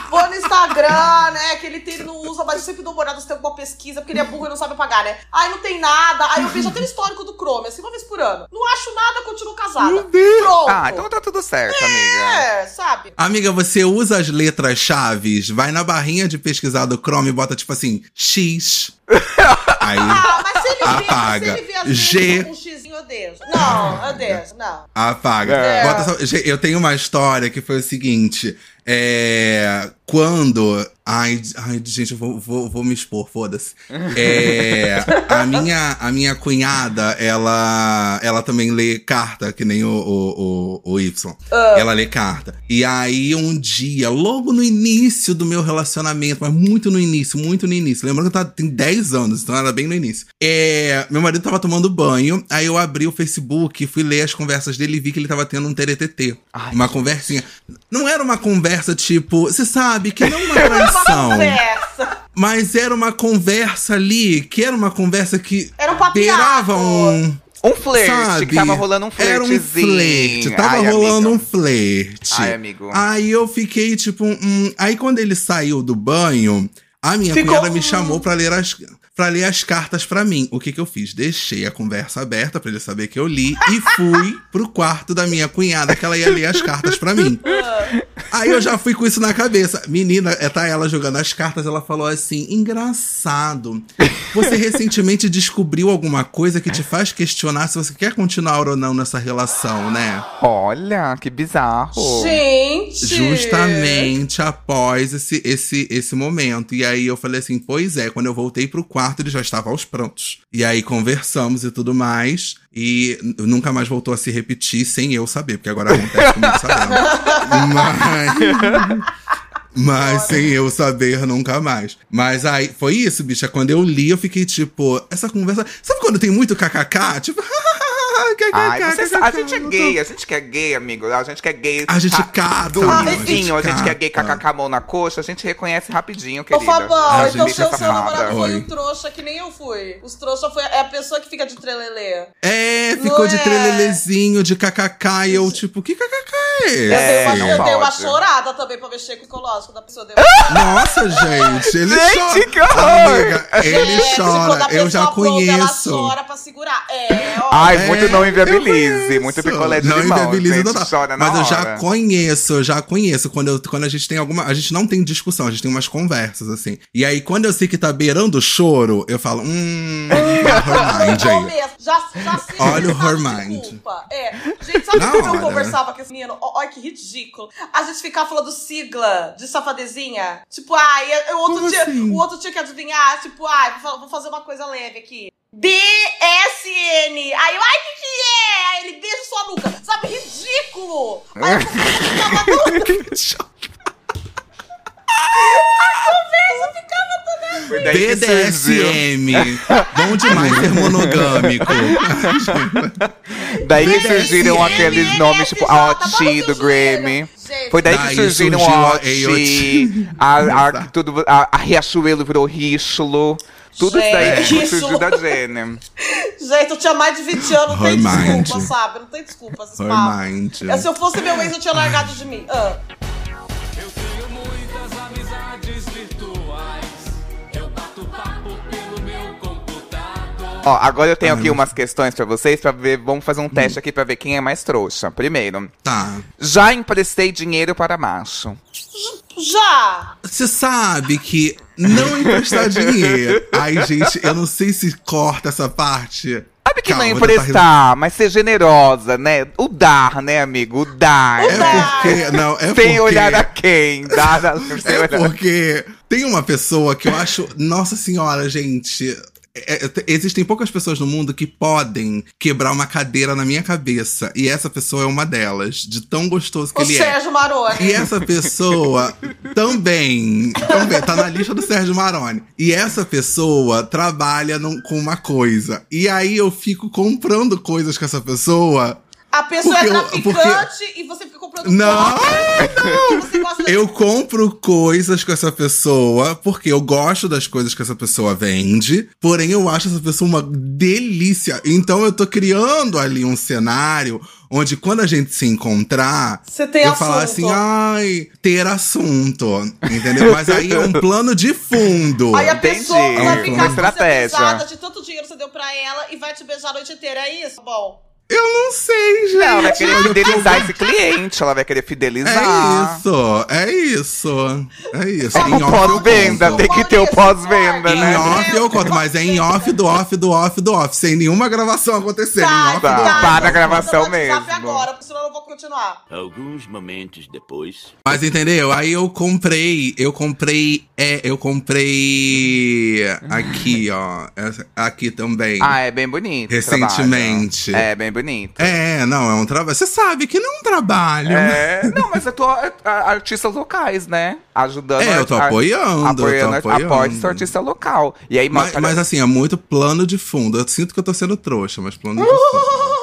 Vou Instagram, né? Que ele, tem, ele não usa, mas eu sempre dou uma olhada se tem alguma pesquisa, porque ele é burro e não sabe apagar, né? Aí não tem nada, aí eu vejo até o histórico do Chrome, assim, uma vez por ano. Não acho nada, continuo casada.
Meu Deus.
Pronto.
Ah, então tá tudo certo, amiga.
É, sabe?
Amiga, você usa as letras chaves, vai na barrinha de pesquisar do Chrome e bota tipo assim, X. Aí
Ah, mas se ele vê,
Apaga.
se ele vê vezes
G.
com um deixo. Não, eu deixo, não.
apaga.
É.
Bota só- Eu tenho uma história que foi o seguinte. É. Quando. Ai, ai gente, eu vou, vou, vou me expor, foda-se. É, a, minha, a minha cunhada, ela, ela também lê carta, que nem o, o, o, o Y. Ela lê carta. E aí, um dia, logo no início do meu relacionamento, mas muito no início, muito no início. Lembrando que eu tava, tem 10 anos, então era bem no início. É, meu marido tava tomando banho, aí eu, ab- abri o Facebook, fui ler as conversas dele e vi que ele tava tendo um TTT.
Ai,
uma conversinha. Não era uma conversa tipo, você sabe que não é uma traição.
conversa.
mas era uma conversa ali, que era uma conversa que
Era um
um.
Um flerte,
Sabe?
que tava rolando um
Era um flerte, tava
Ai,
rolando
amiga.
um flerte.
Ai, amigo.
Aí eu fiquei tipo, hum, aí quando ele saiu do banho, a minha
Ficou-
cunhada me chamou pra ler as para ler as cartas pra mim. O que que eu fiz? Deixei a conversa aberta pra ele saber que eu li e fui pro quarto da minha cunhada que ela ia ler as cartas pra mim. Aí eu já fui com isso na cabeça. Menina, é, tá ela jogando as cartas, ela falou assim: engraçado. Você recentemente descobriu alguma coisa que te faz questionar se você quer continuar ou não nessa relação, né?
Olha, que bizarro.
Gente.
Justamente após esse, esse, esse momento. E aí eu falei assim: pois é, quando eu voltei pro quarto, ele já estava aos prontos. E aí conversamos e tudo mais. E nunca mais voltou a se repetir sem eu saber, porque agora acontece comigo sabendo. Mas. Mas sem eu saber nunca mais. Mas aí, foi isso, bicha. Quando eu li, eu fiquei tipo, essa conversa. Sabe quando tem muito kkk? Tipo,
Ai, a
kkk,
gente é
tô-
gay, a gente que é gay, amigo. A gente que é gay.
A gente
tá-
cata,
Do
amor, a gente
gente que é gay a mão na coxa, a gente reconhece rapidinho,
Ô,
querida.
Fabão,
A
então seu,
é
seu namorado foi
Oi.
um trouxa que nem eu fui. Os trouxas foi, é a pessoa que fica de trelelê.
É, ficou de
é?
trelelezinho, de kkk, e eu, tipo, que kkk é
Eu, dei uma, eu dei uma chorada também pra mexer com o psicológico da pessoa. Deu
Nossa, gente, ele
Gente,
chora.
que horror!
Amiga, ele
Gente, quando
chora,
a
eu já
pessoa pronta, Ela
conheço.
chora pra segurar. É, ó.
Ai,
É,
muito não
eu
inviabilize, muito picolé de
não
limão,
inviabiliza
gente,
total.
chora na
Mas eu já conheço, eu já conheço. Quando, eu, quando a gente tem alguma. A gente não tem discussão, a gente tem umas conversas, assim. E aí, quando eu sei que tá beirando o choro, eu falo, hum, her mind
Eu
aí.
Já, já sei.
Olha o
sabe
her
de
mind.
culpa. É. Gente, sabe
Na
como eu conversava com esse menino? Olha que ridículo. A gente ficava falando sigla de safadezinha. Tipo, ai, eu- o outro,
Como
dia,
assim?
o outro tinha que adivinhar. Tipo, ai, fa- vou fazer uma coisa leve aqui. B-S-N. Aí eu, ai, o que que é? Aí ele beija sua nuca. Sabe, ridículo. Aí eu ficava toda...
Foi daí que surgiu.
BDSM. Bom demais ser monogâmico.
Daí que surgiram aqueles nomes tipo a
tá
OT do Grammy. Foi daí
Daí
que surgiram a
a
OT, a, a, tudo, a, a Riachuelo virou Richulo. Tudo isso daí
Gente,
que surgiu da Jenny.
Gente, eu tinha mais de 20 anos, não tem
Her
desculpa, sabe? Não tem desculpa esses
Her
papos.
mind.
É, Se eu fosse meu ex, eu tinha largado de mim. Ah.
Eu tenho muitas amizades virtuais. Eu bato papo pelo meu computador.
Ó, agora eu tenho aqui umas questões pra vocês, pra ver, vamos fazer um teste aqui pra ver quem é mais trouxa. Primeiro,
Tá.
já emprestei dinheiro para macho.
Já!
Você sabe que não emprestar dinheiro. Ai, gente, eu não sei se corta essa parte.
Sabe que
Calma,
não
tentar
emprestar, mas ser generosa, né? O dar, né, amigo? O dar.
É
dar.
porque. Não, é porque.
Olhar a quem. Dar
É
olhar.
porque tem uma pessoa que eu acho. Nossa senhora, gente. É- é- existem poucas pessoas no mundo que podem quebrar uma cadeira na minha cabeça. E essa pessoa é uma delas. De tão gostoso que
O
ele é.
Sérgio Maroni.
E essa pessoa também, também tá na lista do Sérgio Maroni. E essa pessoa trabalha num- com uma coisa. E aí eu fico comprando coisas com essa pessoa.
A pessoa
Porque
é
eu-
traficante e você fica comprando
Não!
Não!
Eu compro coisas com essa pessoa porque eu gosto das coisas que essa pessoa vende, porém eu acho essa pessoa uma delícia. Então eu tô criando ali um cenário onde quando a gente se encontrar,
Você tem
eu
assunto.
falar assim, ai, ter assunto, entendeu? Mas aí é um plano de fundo.
Aí a
Entendi.
pessoa
É
vai
uma
ficar com você
estratégia.
de tanto dinheiro que você deu pra ela e vai te beijar a noite inteira. É isso? Bom.
Eu não sei, gente.
Não, ela vai querer
eu tô-
fidelizar esse cliente, ela vai querer
É
fidelizar.
isso, é isso. É isso.
É
Em
pós-venda, tem que ter o pós-venda,
Em
né?
off eu conto, mas é em off do off do off do off, sem nenhuma gravação acontecendo. em off
tá.
do off.
Para a gravação mesmo.
agora, porque senão eu não vou continuar.
Alguns momentos depois.
Mas entendeu? Aí eu comprei, eu comprei É, eu comprei aqui, ó. essa- Aqui também.
Ah, é bem bonito.
Recentemente.
É, bem bonito.
É, não, é um trabalho. Você sabe que não é um trabalho.
É, não, mas eu tô a- a- artistas locais, né? Ajudando.
É, eu tô
a- a-
apoiando, eu tô
Apoiando,
apoiando.
apoie seu artista local. E aí,
Mas,
mostra-
mas assim, é muito plano de fundo. Eu sinto que eu tô sendo trouxa, mas plano de fundo.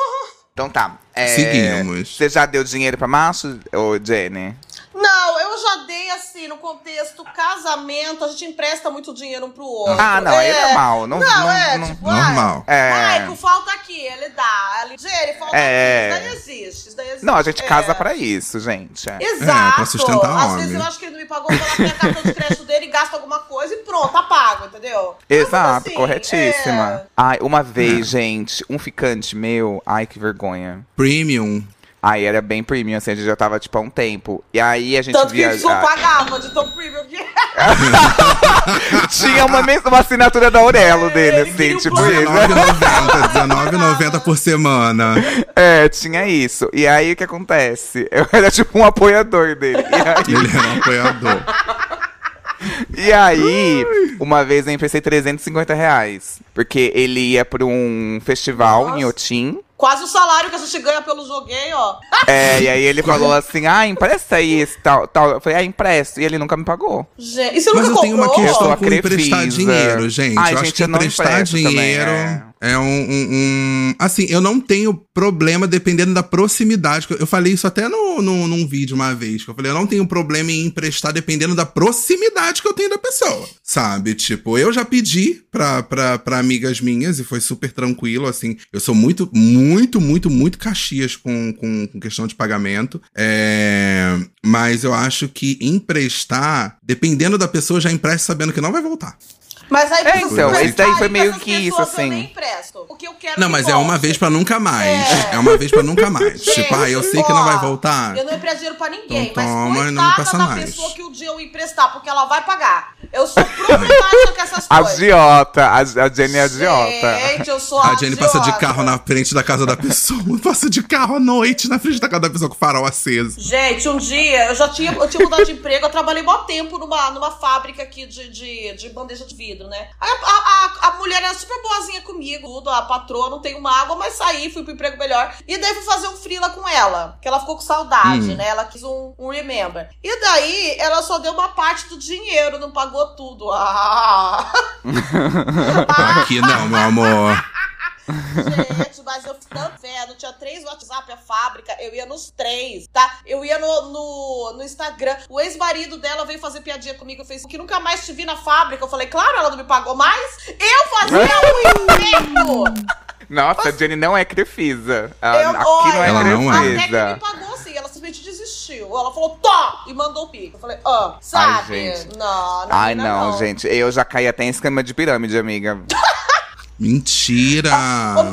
Então tá. É,
Seguimos.
Você já deu dinheiro pra macho, ô Jenny?
Não, eu já dei assim, no contexto casamento, a gente empresta muito dinheiro um pro outro.
Ah, não, aí é normal. Não,
Não,
não-
é,
não-
tipo,
Normal.
ai,
É.
Maico, falta aqui, ele dá. Ele, Jenny, falta
É.
aqui. Isso daí existe, isso daí existe.
Não, a gente casa
É.
pra isso, gente. É.
Exato.
É, pra sustentar
Às
homem.
vezes eu acho que ele não me pagou, lá pegar cartão de crédito dele e gasto alguma coisa e pronto, tá pago, entendeu?
Exato,
assim,
corretíssima.
é.
Ai, uma vez, gente, um ficante meu, ai que vergonha.
Premium.
Ai, era bem premium, assim, a gente já tava, tipo, há um tempo. E aí a gente
Tanto que
via.
ele só
a-
pagava de tão premium que é.
Tinha uma, uma assinatura da Aurelo dele,
ele
assim, tipo
plano.
isso.
R$19,90. R$19,90 por semana.
É, tinha isso. E aí o que acontece? Eu era tipo um apoiador dele. E aí,
Ele era um apoiador.
e aí, uma vez eu emprestei 350 reais. Porque ele ia pra um festival
Nossa.
em Otim.
Quase o salário que a gente ganha pelo joguei, ó.
É, e aí ele falou assim: ah, empresta aí esse tal, tal. Eu falei, ah, empresto. E ele nunca me pagou.
Gente, e você
Mas
nunca
eu tenho uma?
Eu
questão
a
com emprestar dinheiro, gente.
Ai,
eu acho
gente,
que
eu não
emprestar
empresto também,
dinheiro
é.
É, um, um- um- Assim, eu não tenho problema dependendo da proximidade. Eu falei isso até no, no, num vídeo uma vez. Que eu falei, eu não tenho problema em emprestar dependendo da proximidade que eu tenho da pessoa. Sabe? Tipo, eu já pedi pra, pra, pra amigas minhas e foi super tranquilo, assim. Eu sou muito, muito, muito, muito caxias com, com, com questão de pagamento. É, mas eu acho que emprestar, dependendo da pessoa, já empresta sabendo que não vai voltar.
Mas aí
É,
então,
emprestar,
isso daí
foi meio que isso, assim.
nem empresto. O que eu quero
Não,
que
mas é uma vez pra nunca mais.
É.
É, uma vez pra nunca mais.
Gente,
tipo, ah, eu sei que não vai voltar.
Eu não empresto dinheiro pra ninguém,
Então toma
mas
e não me passa
da
mais.
pessoa que o dia eu emprestar, porque ela vai pagar. Eu sou problemática com essas coisas.
Agiota. A, a Jenny é agiota.
Gente, eu sou
A Jenny passa de
agiota.
carro na frente da casa da pessoa. Passa de carro à noite na frente da casa da pessoa com o farol aceso.
Gente, um dia eu já tinha, eu tinha mudado de emprego, eu trabalhei mó tempo numa, numa fábrica aqui de, de, de bandeja de vidro, né? Aí a, a, a, a mulher era super boazinha comigo, tudo, a patroa, não tenho uma água, mas saí, fui pro emprego melhor. E daí fui fazer um frila com ela, que ela ficou com saudade,
Hum.
né? Ela quis um, um remember. E daí ela só deu uma parte do dinheiro, não pagou tudo. Ah!
Aqui não, meu amor.
Gente, mas eu fui tão tinha três WhatsApp a fábrica, eu ia nos três, tá? Eu ia no, no, no Instagram. O ex-marido dela veio fazer piadinha comigo no Facebook, nunca mais te vi na fábrica. Eu falei, claro, ela não me pagou mais. Eu fazia um emprego!
Nossa, a Jenny não é crefisa. Ela-
Eu-
aqui não é
Ela não é.
Até que me
crefisa.
pagou assim, ela simplesmente desistiu. Ela falou, tó! E mandou o pico. Eu falei, ah, sabe?
gente.
Não, não,
Ai,
não,
não, gente. Eu já caí até em esquema de pirâmide, amiga.
Mentira.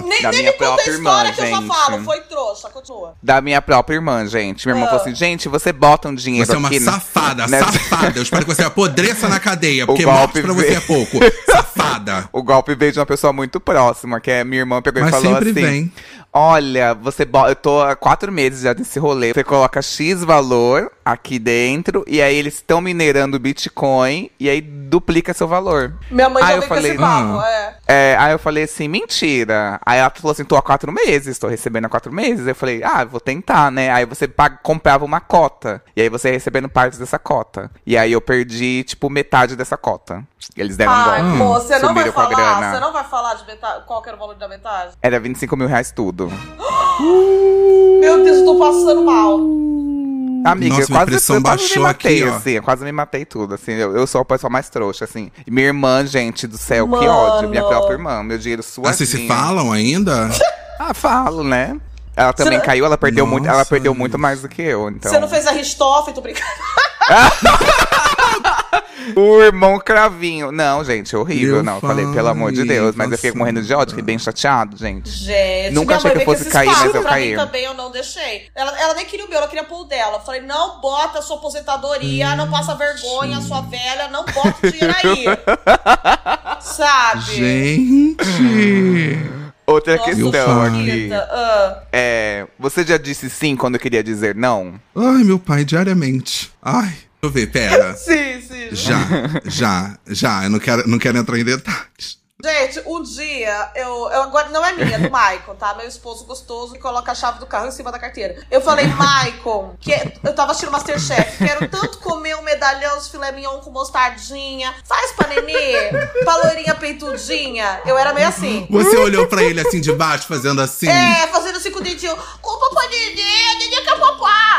Nem,
Da
nem
minha
me conta a
própria
história
irmã,
que eu já
gente.
falo. Foi trouxa, continua.
Da minha própria irmã, gente. Minha irmã
Ah.
falou assim, gente, você bota um dinheiro
Você é uma
aqui...
safada,
nessa-
safada. Eu espero que você apodreça na cadeia, porque
golpe
morte pra você é pouco. Safada.
O golpe veio de uma pessoa muito próxima, que é minha irmã pegou
Mas
e falou
sempre
assim:
vem.
Olha, você bo- eu tô há quatro meses já nesse rolê. Você coloca X valor aqui dentro, e aí eles estão minerando Bitcoin, e aí duplica seu valor.
Minha mãe
Aí
já
eu
com
falei,
papo,
ah.
é.
É, aí eu falei assim, mentira. Aí ela falou assim, tô há quatro meses, tô recebendo há quatro meses. Eu falei, ah, vou tentar, né? Aí você paga- comprava uma cota. E aí você ia recebendo partes dessa cota. E aí eu perdi, tipo, metade dessa cota. Eles deram um
Ai,
golpe.
pô, você não vai
com
falar, você não vai falar de metade, qual que era o valor da metade?
Era 25 mil reais tudo.
Meu Deus, eu tô passando mal.
Amiga,
Nossa,
eu quase,
pressão
eu quase me
baixou
matei,
aqui, ó.
assim. Eu quase me matei tudo, assim. Eu, eu sou a pessoa mais trouxa, assim. E minha irmã, gente do céu, que
Mano.
ódio. Minha própria irmã, meu dinheiro suadinho.
Ah, vocês se falam ainda?
Ah, falo, né? Ela também
não-
caiu, ela perdeu muito, ela
Nossa,
perdeu muito mais do que eu, então.
Você não fez a Ristoff, tô brincando.
O irmão cravinho. Não, gente, horrível.
Meu
não, falei, pelo amor de Deus. Mas eu fiquei morrendo de ódio, fiquei bem chateado, gente.
Gente,
Nunca achei que eu fosse
esses
cair, mas eu
pra
caí.
mim também, eu não deixei. Ela, ela nem queria o meu, ela queria pôr o dela. Eu falei, não bota a sua aposentadoria, não passa vergonha, sua velha, não bota o dinheiro aí. Sabe?
Gente.
Outra
Nossa,
questão aqui.
bonita. Ah.
É, você já disse sim quando queria dizer não?
Ai, meu pai, diariamente. Ai, eu ver, pera.
Sim, sim,
Já, já, já. Eu não quero, não quero entrar em detalhes.
Gente, um dia, eu, eu agora não é minha, é do Maicon, tá? Meu esposo gostoso que coloca a chave do carro em cima da carteira. Eu falei, Maicon, que eu tava assistindo Masterchef, quero tanto comer um medalhão de filé mignon com mostardinha. Faz pra nenê, pra loirinha peitudinha. Eu era meio assim.
Você olhou pra ele assim de baixo, fazendo assim.
É, fazendo assim com o dedinho. Com o popô Didi, a Didi quer popá.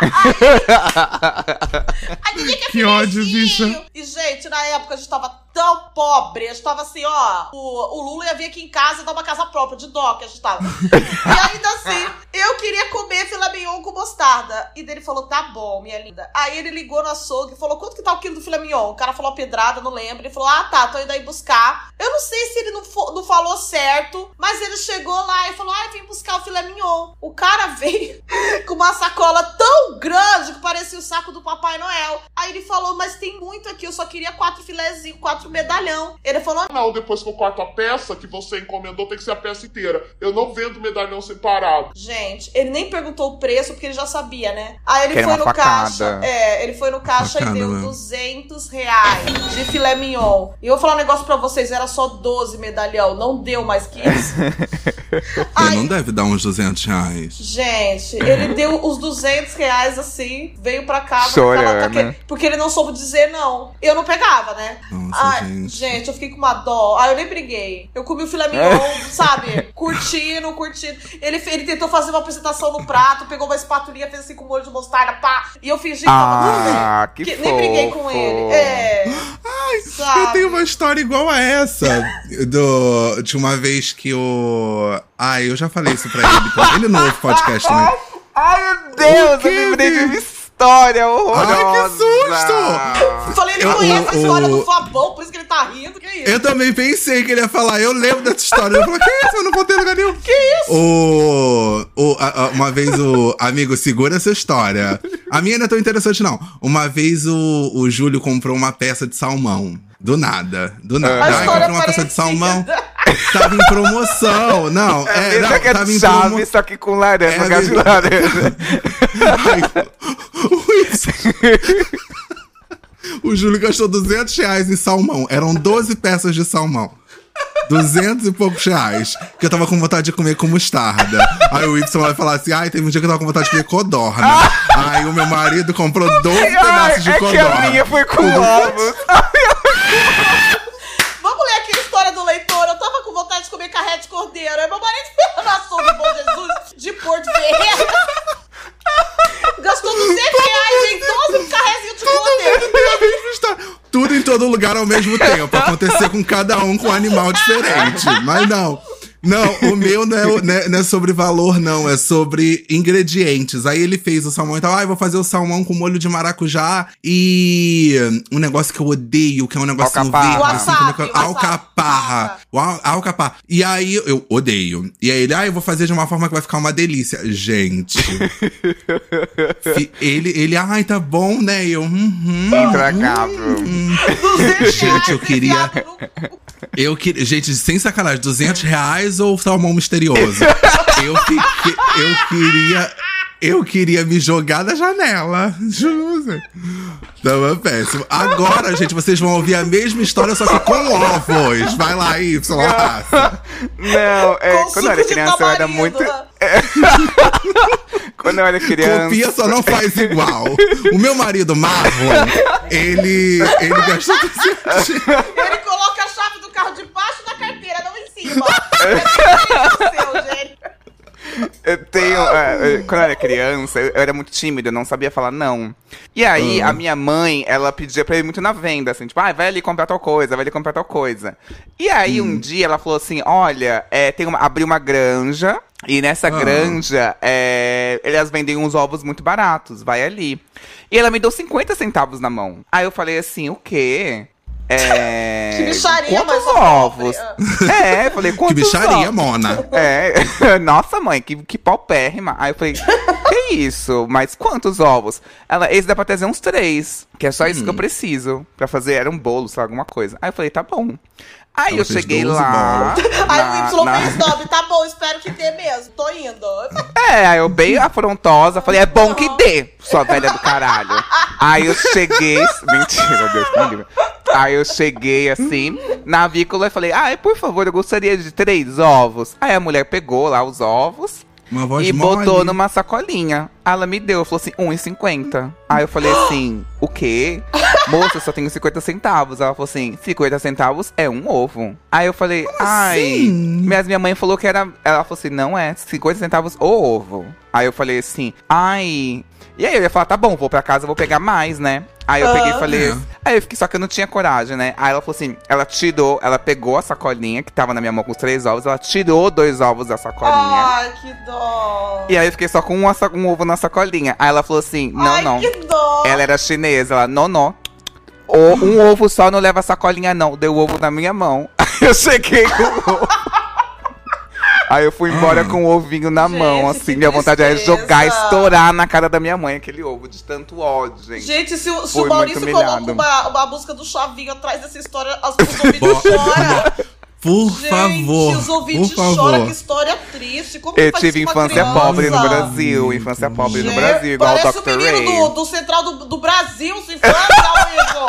Aí, a
Que ódio, bicha.
E, gente, na época a gente tava tão pobre. A gente tava assim, ó. O, o Lula ia vir aqui em casa dar uma casa própria de dó que a gente tava. e ainda assim, eu queria comer filé mignon com mostarda. E dele falou, tá bom, minha linda. Aí ele ligou no açougue e falou, quanto que tá o quilo do filé mignon? O cara falou a pedrada, não lembro. Ele falou, ah, tá, tô indo aí buscar. Eu não sei se ele não, não falou certo, mas ele chegou lá e falou, ah, vim buscar o filé mignon. O cara veio com uma sacola tão grande que parecia o saco do Papai Noel. Aí ele falou, mas tem muito aqui, eu só queria quatro filézinhos, quatro medalhão. Ele falou,
Não, depois que eu corto a peça que você encomendou, tem que ser a peça inteira. Eu não vendo medalhão separado.
Gente, ele nem perguntou o preço porque ele já sabia, né? Aí ele foi no
facada.
caixa. É, ele foi no caixa
Facada
e deu
mesmo.
200 reais de filé mignon. E eu vou falar um negócio pra vocês: era só 12 medalhão, não deu mais que isso.
Ele
Ai,
não deve dar uns 200 reais.
Gente, ele deu os 200 reais assim, veio pra cá. porque
Chorando.
tá Porque ele não soube dizer não. Eu não pegava, né?
Nossa,
Ai,
gente.
eu fiquei com uma dó. Aí eu nem briguei. Eu comi o filé mignon, sabe? Curtindo, curtindo. Ele, ele tentou fazer uma apresentação no prato, pegou uma espatulinha, fez assim com molho de mostarda, pá. E eu fingi que tava.
Ah, que,
Que-
fofo.
nem briguei com ele. É. sabe?
Eu tenho uma história igual a essa. Do, de uma vez que o. Ai, eu já falei isso pra ele. então. Ele não ouve podcast, né?
Ai, meu Deus, eu lembrei
Bi?
História horrorosa.
Ai, que susto!
Falei, ele conhece a história
o-
do Fabão, por isso que ele tá rindo. Que isso?
Eu também pensei que ele ia falar, eu lembro dessa história. Eu falei, que isso? Eu não contei lugar nenhum. Que isso? O, o, a- a- uma vez o amigo, segura essa história. A minha não é tão interessante, não. Uma vez o, o Júlio comprou uma peça de salmão. Do nada. Do nada.
A
Ai,
história
comprei uma peça de salmão. Tava em promoção. Não,
É
é, não,
que a
tava em
chave,
promoção.
só que com laranja,
É
gás de laranja.
Ai, o Júlio gastou 200 reais em salmão. Eram 12 peças de salmão. 200 e poucos reais. Que eu tava com vontade de comer com mostarda. Aí o Y vai falar assim: ai, teve um dia que eu tava com vontade de comer codorna. Aí o meu marido comprou 12
Ai,
pedaços de
é que
codorna.
a minha foi com ovos.
Vamos ler aqui a história do leitor. Eu tava com vontade de comer carré de cordeiro. Aí meu marido foi na açougue Bom Jesus de Porto Ferreira. Gastou 200 reais em 12 carrezinhos de cordeiro.
Tudo em todo lugar ao mesmo tempo. Acontecer com cada um com um animal diferente. Mas não. Não, o meu não é, não é- não é sobre valor, não. É sobre ingredientes. Aí ele fez o salmão e tal. Ah, eu vou fazer o salmão com molho de maracujá e um negócio que eu odeio, que é um negócio
Alcaparra.
assim, como é. Alcaparra. O al- Alcaparra. E aí eu odeio. E aí ele, ah, eu vou fazer de uma forma que vai ficar uma delícia. Gente. Ele, ele, ai, tá bom, né? E eu, uhum.
Intragável.
200
Gente, eu queria-. Eu queria. Gente, sem sacanagem, 200 reais ou salmão misterioso? eu, fiquei, eu queria. Eu queria me jogar da janela. Juro. pra você. Tava péssimo. Agora, gente, vocês vão ouvir a mesma história, só que com ovos. Vai lá, Y.
Não, é, quando eu era
de
criança eu era muito.
né?
Quando eu era criança.
Copia, só não faz igual. O meu marido, Marlon, ele. Ele gastou 200
Ele coloca a chave do carro debaixo da carteira, não em cima. É seu, gente.
Eu tenho. eu- quando eu era criança, eu era muito tímido, eu não sabia falar não. E aí, a minha mãe, ela pedia pra ir muito na venda, assim, tipo, ah, vai ali comprar tal coisa, vai ali comprar tal coisa. E aí, um dia, ela falou assim: olha, é, tem uma, abriu uma granja. E nessa granja, é, elas vendem uns ovos muito baratos, vai ali. E ela me deu 50 centavos na mão. Aí eu falei assim, o quê? É.
Que bicharia,
quantos ovos? É, eu falei,
Que
quantos
bicharia,
ovos?
Mona.
É, nossa mãe, que, que paupérrima. Aí eu falei, que isso? Mas quantos ovos? Ela, esse dá pra trazer uns três, que é só isso que
Hum.
eu preciso. Pra fazer, era um bolo, sei lá, alguma coisa. Aí eu falei, tá bom. Aí eu
fez
cheguei
12
lá.
Aí o Y
na-
fez nome, tá bom, espero que dê mesmo, tô indo.
É, aí eu bem afrontosa, falei, é bom que dê, sua velha do caralho. Aí eu cheguei. Mentira, Deus me livre. Aí eu cheguei assim, na avícola e falei, ai, por favor, eu gostaria de três ovos. Aí a mulher pegou lá os ovos
Uma voz
e
mole.
botou numa sacolinha. Ela me deu, falou assim, 1,50. Aí eu falei assim, o quê? Moça, eu só tenho 50 centavos. Ela falou assim, 50 centavos é um ovo. Aí eu falei, ai.
assim?
Mas minha mãe falou que era. Ela falou assim, não é, 50 centavos o ovo. Aí eu falei assim, ai. E aí eu ia falar, tá bom, vou pra casa, vou pegar mais, né? Aí eu peguei e
Ah.
falei.
É.
Aí eu fiquei, só que eu não tinha coragem, né? Aí ela falou assim, ela tirou, ela pegou a sacolinha que tava na minha mão com os três ovos, ela tirou dois ovos da sacolinha.
Ai, que dó.
E aí eu fiquei só com sa- um ovo na sacolinha. Aí ela falou assim: não,
Ai,
não.
que dó.
Ela era chinesa, ela, não, não. O- um ovo só não leva sacolinha, não. Deu o ovo na minha mão. Aí eu cheguei com o ovo. Aí eu fui embora com o ovinho na
Gente,
mão, assim. Minha vontade era jogar, estourar na cara da minha mãe aquele ovo, de tanto ódio, gente.
Gente, se, o- se
Foi
o Maurício
muito
coloca uma, uma música do Chavinho atrás dessa história, as pessoas choram.
Por
Gente,
favor.
os ouvintes
por favor.
choram, que história triste. Como
Eu tive infância pobre no? Brasil, infância pobre no
Gente,
Brasil, igual o
Parece o
Dr.
menino
Ray.
do, do Central do, do Brasil, sua infância.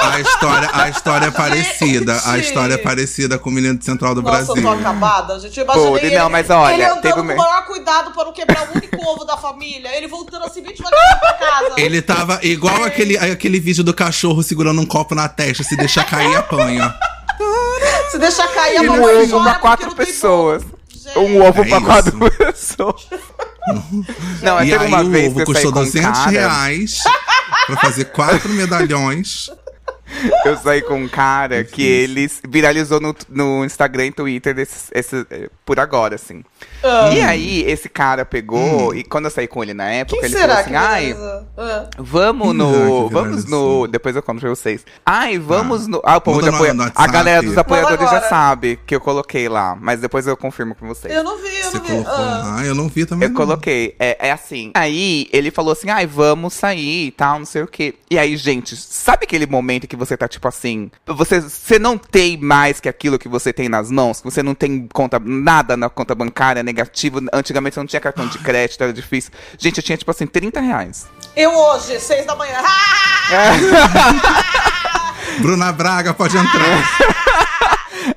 A história, a história é parecida. A
Gente.
história é parecida com o menino do Central do
Nossa, eu
Brasil.
tô acabada, gente. Eu imaginei
Podre,
ele,
não, mas olha,
ele andando
teve
com o maior cuidado para não quebrar o único ovo da família. Ele voltando assim, 20 devagarinho pra casa.
Ele tava igual aquele, aquele vídeo do cachorro segurando um copo na testa, se deixar cair, apanha.
Se deixar cair, a
Um
mamãe
ovo
chora
pra quatro pessoas. Um ovo
É
pra
isso.
quatro pessoas. Não,
e
teve
aí
uma
o
vez
ovo
que eu saí
custou
com um
200
cara.
reais pra fazer quatro medalhões.
Eu saí com um cara que ele viralizou no, no Instagram e Twitter desse, esse, eh, por agora, assim.
Ah.
E aí, esse cara pegou, e quando eu saí com ele na época,
Quem
ele
será
falou
que
assim, ai?
Ah.
vamos no. Vamos no. Depois eu conto pra vocês. Ai, vamos no. Ah, o povo
no-
apoia...
no
A galera dos apoiadores já sabe que eu coloquei lá, mas depois eu confirmo com vocês.
Eu não vi, eu
Você
não vi.
colocou.
Ah.
Ah, eu não vi também.
Eu
não.
coloquei. É, é assim. Aí ele falou assim: ai, vamos sair e tal, não sei o quê. E aí, gente, sabe aquele momento que você tá tipo assim. Você, você não tem mais que aquilo que você tem nas mãos? Que você não tem conta, nada na conta bancária, negativo. Antigamente você não tinha cartão de crédito, era difícil. Gente, eu tinha tipo assim, 30 reais.
Eu hoje, seis da manhã.
Bruna Braga pode entrar.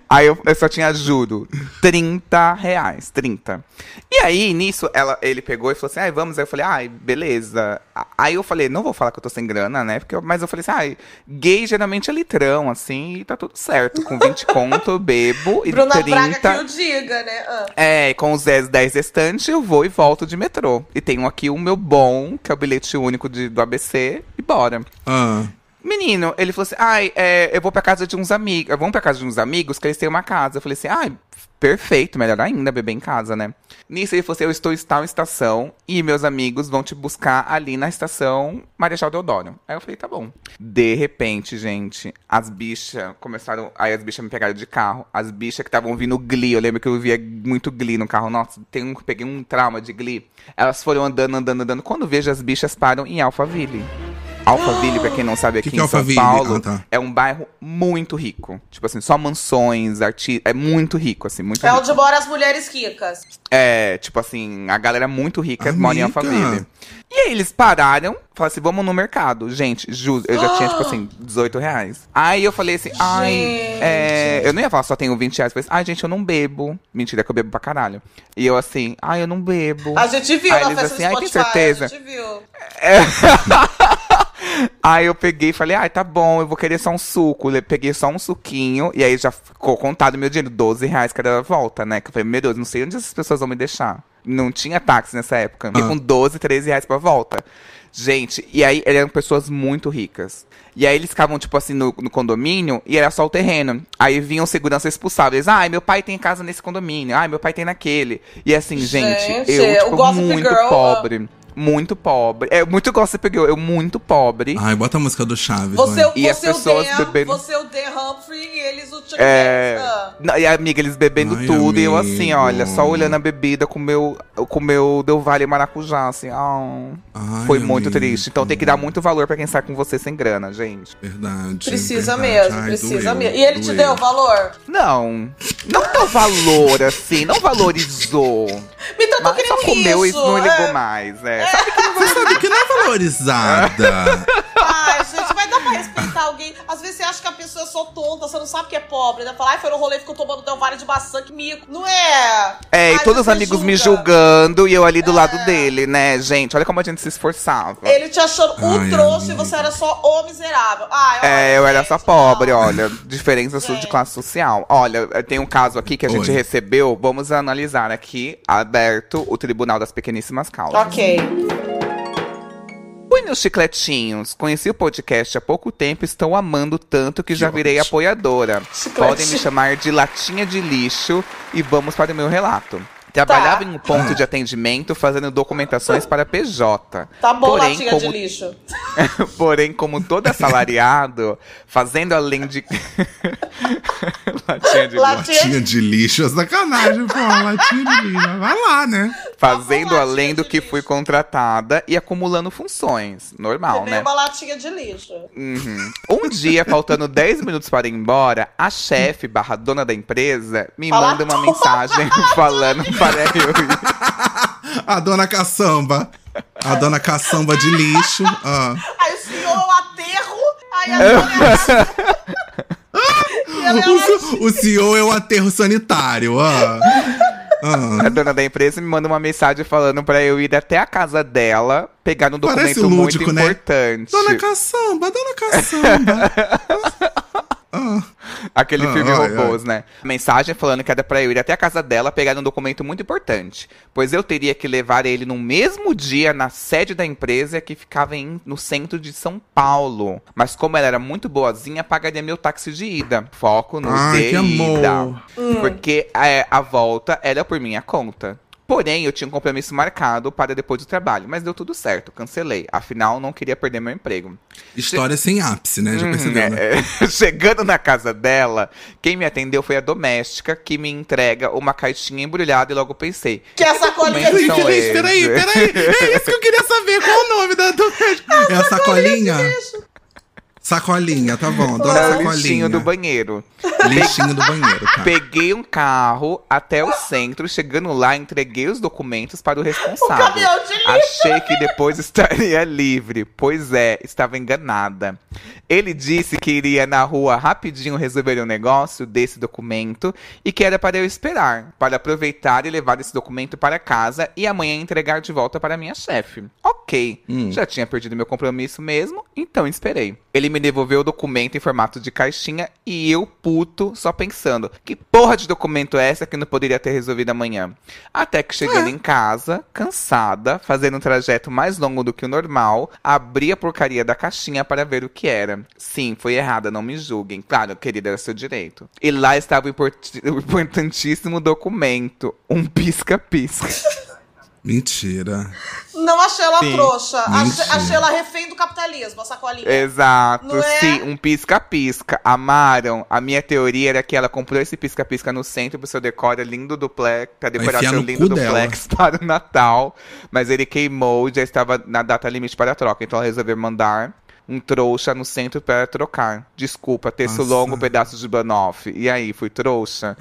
Aí eu, eu só tinha, juro, 30 reais, 30. E aí, nisso, ela, ele pegou e falou assim, ai, vamos. Aí eu falei, ai, beleza. Aí eu falei, não vou falar que eu tô sem grana, né? Porque eu- mas eu falei assim, ai, gay geralmente é litrão, assim, e tá tudo certo. Com 20 conto eu bebo e
Bruna
30...
Braga que eu diga, né? Ah.
É, com os 10, 10 restantes eu vou e volto de metrô. E tenho aqui o meu bom, que é o bilhete único de- do ABC, e bora.
Ah,
Menino, ele falou assim: ai, é, eu vou pra casa de uns amigos. Vamos pra casa de uns amigos que eles têm uma casa. Eu falei assim: ai, perfeito, melhor ainda, beber em casa, né? Nisso ele falou assim: eu estou em tal estação e meus amigos vão te buscar ali na estação Marechal Deodoro. Aí eu falei: tá bom. De repente, gente, as bichas começaram. Aí as bichas me pegaram de carro. As bichas que estavam vindo Glee, eu lembro que eu via muito Glee no carro. Nossa, tem um, peguei um trauma de Glee. Elas foram andando, andando, andando. Quando vejo as bichas param em Alphaville. Alphaville, pra quem não sabe, aqui
Que que é
em São
Alphaville?
Paulo,
Ah, tá.
é um bairro muito rico. Tipo assim, só mansões, arti... É muito rico, assim, muito
É
rico.
onde moram as mulheres ricas.
É, tipo assim, a galera muito rica
Amiga.
mora em Alphaville. E aí eles pararam, falaram assim, vamos no mercado. Gente, juro, eu já tinha, tipo assim, 18 reais. Aí eu falei assim, ai, é, eu não ia falar só tenho 20 reais. Eu falei assim, ai, gente, eu não bebo. Mentira, que eu bebo pra caralho. E eu assim, ai, eu não bebo.
A gente viu
Aí
na
eles
festa
assim,
do
ai, tem
Spotify.
certeza?
A gente viu.
Aí eu peguei e falei, ai, tá bom, eu vou querer só um suco. Eu peguei só um suquinho, e aí já ficou contado meu dinheiro, 12 reais cada volta, né? Que eu falei, meu Deus, não sei onde essas pessoas vão me deixar. Não tinha táxi nessa época.
Ah.
com 12, 13 reais pra volta. Gente, e aí eram pessoas muito ricas. E aí eles ficavam, tipo assim, no, no condomínio e era só o terreno. Aí vinham segurança expulsavam. Eles, ai, meu pai tem casa nesse condomínio. Ai, meu pai tem naquele. E assim, gente,
Gente,
eu, tipo, muito
Girl,
pobre. Muito pobre. É, muito gossip girl. Eu muito pobre.
Ai, bota a música do Chaves.
Você,
vai.
E as pessoas
Dan,
bebendo-
você Humphrey e eles o Chuck
É.
Ah.
Não, E a amiga, eles bebendo
Ai,
tudo. E eu assim,
amigo.
olha, só olhando a bebida com meu, com meu Del Valle maracujá, assim. ah.
Ai,
Foi muito
amigo.
triste. Então tem que dar muito valor pra quem sai com você sem grana, gente.
Verdade.
Precisa
verdade.
mesmo,
Ai,
precisa
doeu,
mesmo. E ele te
doeu.
deu valor?
Não. Não deu valor, assim. Não valorizou.
Me tratou que
Mas só comeu e
isso.
não ligou
é.
mais. É. Sabe que
Você sabe que não é valorizada.
acha que a pessoa é pessoa tonta, você não sabe que é pobre. Ainda fala, ai, foi no rolê, ficou tomando Delvara de maçã, que mico. Não é.
É, e
Ai,
todos os amigos me
julga.
julgando e eu ali do lado dele, né, gente? Olha como a gente se esforçava.
Ele te achando o trouxa e você era só o miserável. Ai, olha,
É, eu era
gente,
só pobre,
não.
olha. Diferença sua de
Gente.
classe social. Olha, tem um caso aqui que a gente
Oi.
recebeu. Vamos analisar aqui, aberto, o Tribunal das Pequeníssimas Causas.
Ok.
Oi, meus chicletinhos. Conheci o podcast há pouco tempo e estou amando tanto que já virei apoiadora. Podem me chamar de latinha de lixo e vamos para o meu relato. Trabalhava
Tá.
em um ponto de atendimento fazendo documentações para PJ.
Tá bom,
Porém,
latinha
como
de lixo.
Porém, como todo assalariado, fazendo além de. latinha de lixo.
Latinha
Latinha de lixo é sacanagem, pô. Latinha de lixo. Vai lá, né?
Fazendo
Uma
além
latinha
do que
lixo.
fui contratada e acumulando funções. Normal,
Também
né?
uma latinha de lixo.
Uhum. Um dia, faltando 10 minutos para ir embora, a chefe barra dona da empresa me
Fala
manda uma mensagem falando
A dona caçamba. A dona caçamba de lixo. Ah.
Aí o senhor é o aterro, aí a dona E ela é
O, o senhor é o aterro sanitário. Ah. Ah.
A dona da empresa me manda uma mensagem falando para eu ir até a casa dela, pegar um documento muito
lúdico, né?
importante.
Dona caçamba, dona caçamba. Ah.
Aquele
Ah,
filme
ai,
robôs, né? Mensagem falando que era pra eu ir até a casa dela pegar um documento muito importante. Pois eu teria que levar ele no mesmo dia na sede da empresa que ficava em- no centro de São Paulo. Mas como ela era muito boazinha, pagaria meu táxi de ida. Foco no
Ai,
de ida. Porque é, a volta era por minha conta. Porém, eu tinha um compromisso marcado para depois do trabalho, mas deu tudo certo, cancelei. Afinal, não queria perder meu emprego.
História sem ápice, né? Já
Uhum,
percebeu, né?
é, é. Chegando na casa dela, quem me atendeu foi a doméstica, que me entrega uma caixinha embrulhada e logo pensei.
Que é a sacolinha
é
peraí,
esses?
peraí, peraí. É isso que eu queria saber. Qual o nome da doméstica? É a sacolinha? Sacolinha, tá bom. Dona
Era o
Sacolinha.
lixinho do banheiro.
Lixinho do banheiro, tá.
Peguei um carro até o centro, chegando lá, entreguei os documentos para o responsável.
caminhão de lixo.
Achei que depois estaria livre. Pois é, estava enganada. Ele disse que iria na rua rapidinho resolver um negócio desse documento e que era para eu esperar, para aproveitar e levar esse documento para casa e amanhã entregar de volta para minha chefe. Ok, já tinha perdido meu compromisso mesmo, então esperei. Ele me devolveu o documento em formato de caixinha e eu, puto, só pensando: que porra de documento é essa que não poderia ter resolvido amanhã? Até que chegando em casa, cansada, fazendo um trajeto mais longo do que o normal, abri a porcaria da caixinha para ver o que era. Sim, foi errada, não me julguem. Claro, querida, era seu direito. E lá estava o import- o importantíssimo documento: um pisca-pisca.
Mentira.
Não achei ela
Sim.
trouxa. Achei,
Mentira.
achei ela refém do capitalismo, a sacolinha.
Exato,
Não é?
sim, um pisca-pisca. Amaram. A minha teoria era que ela comprou esse pisca-pisca no centro pro seu decora lindo duplex, pra decorar seu lindo
cu dela.
duplex para o Natal. Mas ele queimou e já estava na data limite para a troca. Então ela resolveu mandar um trouxa no centro para trocar. Desculpa, texto
Nossa.
longo, pedaço de banoff. E aí, fui trouxa?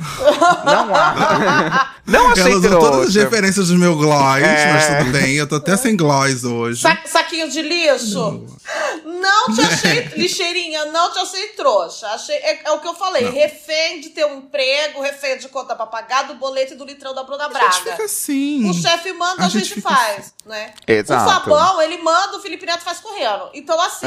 Não há. Não achei
Ela usou todas as
trouxa.
referências do meu gloss,
É.
mas tudo bem. Eu tô até sem gloss hoje.
Sa- saquinho de lixo? Não te achei, lixeirinha, não te achei trouxa. Achei, é, é o que eu falei, refém de ter um emprego, refém de conta pra pagar, do boleto e do litrão da Bruna
A gente
Braga.
fica assim.
O chefe manda, a,
A
gente,
gente
faz, né?
Exato.
O Fabão, ele manda, o Felipe Neto faz correndo. Então, assim,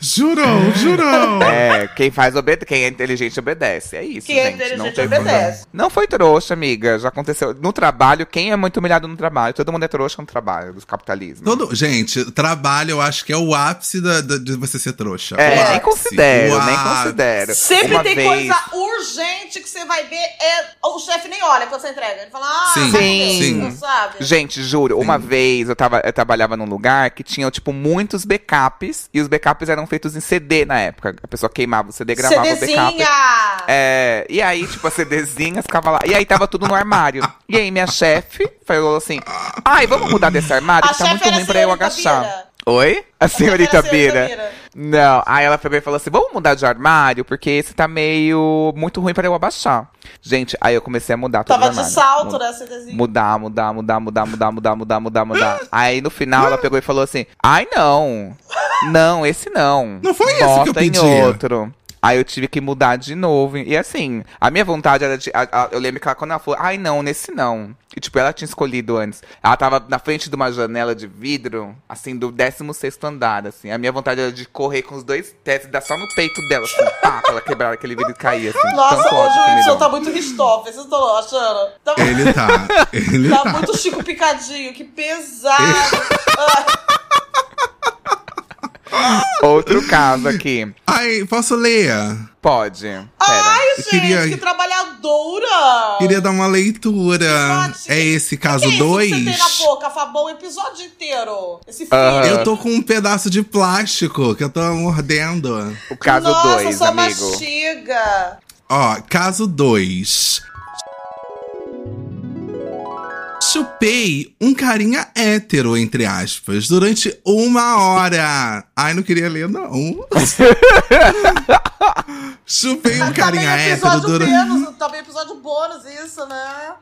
Jurou, jurou.
É, quem faz obede quem é inteligente obedece. É isso,
quem é
gente. não
inteligente
tem
obedece.
Não foi trouxa, amiga. Já aconteceu. No trabalho, quem é muito humilhado no trabalho? Todo mundo é trouxa no trabalho, do capitalismo.
Todo, gente, trabalho eu acho que é o ápice da, da- de você ser trouxa.
É,
O
nem
ápice.
considero, nem
ápice.
considero.
Sempre
Uma
tem
vez...
coisa urgente que você vai ver, é, o chefe nem olha quando você entrega. Ele fala, ah,
Sim,
vai
sim.
ver,
Sim.
não sabe?
Gente, juro, uma vez eu, tava, eu trabalhava num lugar que tinha, tipo, muitos backups. E os backups eram feitos em CD na época. A pessoa queimava o CD, gravava o backup.
CDzinha!
É, e aí, tipo, a CDzinha ficava lá. E aí tava tudo no armário. E aí, minha chefe falou assim: Ai, vamos mudar desse armário
A
que tá muito ruim pra eu agachar. Oi? A senhorita
era a senhorita
Bira.
Bira.
Não, aí ela pegou e falou assim: vamos mudar de armário, porque esse tá meio muito ruim pra eu abaixar. Gente, aí eu comecei a mudar todo
Tava de
armário.
salto, né, CDzinha?
Mudar, mudar, mudar, mudar, mudar, mudar, mudar, mudar, mudar. Aí no final ela pegou e falou assim: ai não. Não, esse não.
Não foi esse que
Bota
eu pedi.
em outro. Aí eu tive que mudar de novo. E assim, a minha vontade era de. a- a- eu lembro que ela, quando ela falou, ai não, nesse não. E tipo, ela tinha escolhido antes. Ela tava na frente de uma janela de vidro, assim, do 16 andar, assim. A minha vontade era de correr com os dois pés e dar só no peito dela, assim, pá, pra ela quebrar aquele vidro e cair, assim.
Nossa, hoje o
deu.
tá muito Ristoff, vocês estão achando? Tá,
Ele tá. Ele
tá
tá.
muito Chico Picadinho, que pesado.
Outro caso aqui.
Ai, posso ler?
Pode. Pera.
Ai,
Eu
gente,
queria-
que trabalhadora!
Queria dar uma leitura.
Episódio.
É esse caso
que é isso
2?
que você tem na boca, Fabão? O episódio inteiro. Esse filho.
Aham.
Eu tô com um pedaço de plástico que eu tô mordendo.
O caso
Nossa,
2,
só
amigo.
mastiga.
Ó, caso 2. Chupei um carinha hétero, entre aspas, durante uma hora. Ai, não queria ler, não. Chupei um carinha
também é
hétero durante.
bônus, também episódio bônus, isso, né?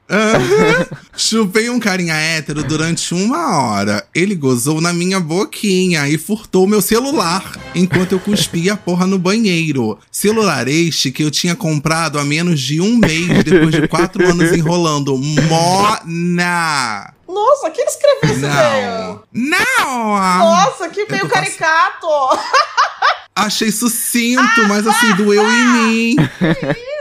Chupei um carinha hétero durante uma hora. Ele gozou na minha boquinha e furtou meu celular enquanto eu cuspia a porra no banheiro. Celular este que eu tinha comprado há menos de um mês depois de quatro anos enrolando. Mona!
Nossa, quem escreveu esse e-mail?
Não!
Nossa, que meio caricato.
Achei sucinto, mas assim, doeu em mim. Isso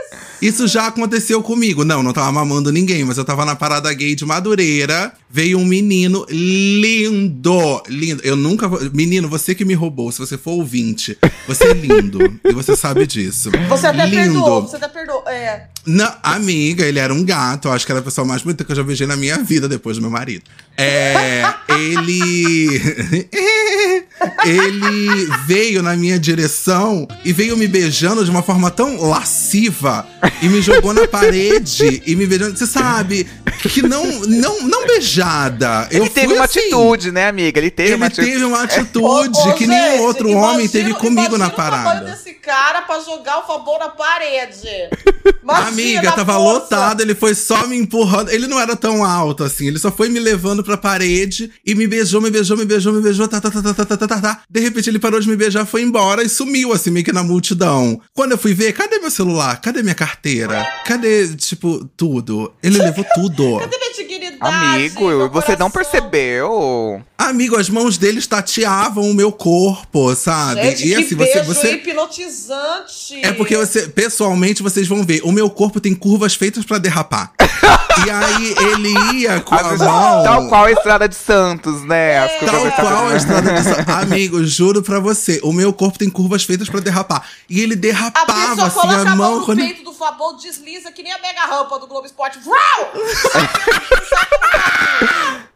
já aconteceu comigo. Não, não tava mamando ninguém, mas eu tava na parada gay de Madureira. Veio um menino lindo, lindo. Eu nunca. Menino, você que me roubou, se você for ouvinte, você é lindo. e você sabe disso.
Você até
lindo.
perdoou, você até perdoou. É.
Não, amiga, ele era um gato. Eu acho que era a pessoa mais bonita que eu já beijei na minha vida depois do meu marido. É. Ele. ele veio na minha direção e veio me beijando de uma forma tão lasciva e me jogou na parede e me beijando. Você sabe que não, não, não beijada. Eu
Ele teve uma
assim.
atitude, né, amiga? Ele teve
Ele
uma atitude.
teve uma atitude
ô,
que
gente,
nenhum outro homem
imagina-
teve comigo na
imagina o
parada.
desse cara pra jogar o favor na parede. Imagina
Amiga, tava
força.
lotado, ele foi só me empurrando. Ele não era tão alto assim, ele só foi me levando pra parede e me beijou, me beijou, me beijou, me beijou, tá, tá, tá, tá, tá, tá, tá, tá, tá. De repente ele parou de me beijar, foi embora e sumiu assim, meio que na multidão. Quando eu fui ver, cadê meu celular? Cadê minha carteira? Cadê, tipo, tudo? Ele levou tudo.
Cadê minha?
Amigo,
meu
você não
coração?
percebeu?
Amigo, as mãos deles tateavam o meu corpo, sabe?
Gente,
e
que
assim, você,
beijo
você
hipnotizante.
É porque você, pessoalmente, vocês vão ver, o meu corpo tem curvas feitas pra derrapar. e aí ele ia com a mão.
Tal qual a Estrada de Santos, né? As curvas
Tal qual a estrada de Sa- Amigo, juro pra você, o meu corpo tem curvas feitas pra derrapar. E ele
A
derrapava assim
coloca
a
a mão
mão
no
quando.
peito do Fabão, desliza que nem a mega rampa do Globo Esporte. Vrau!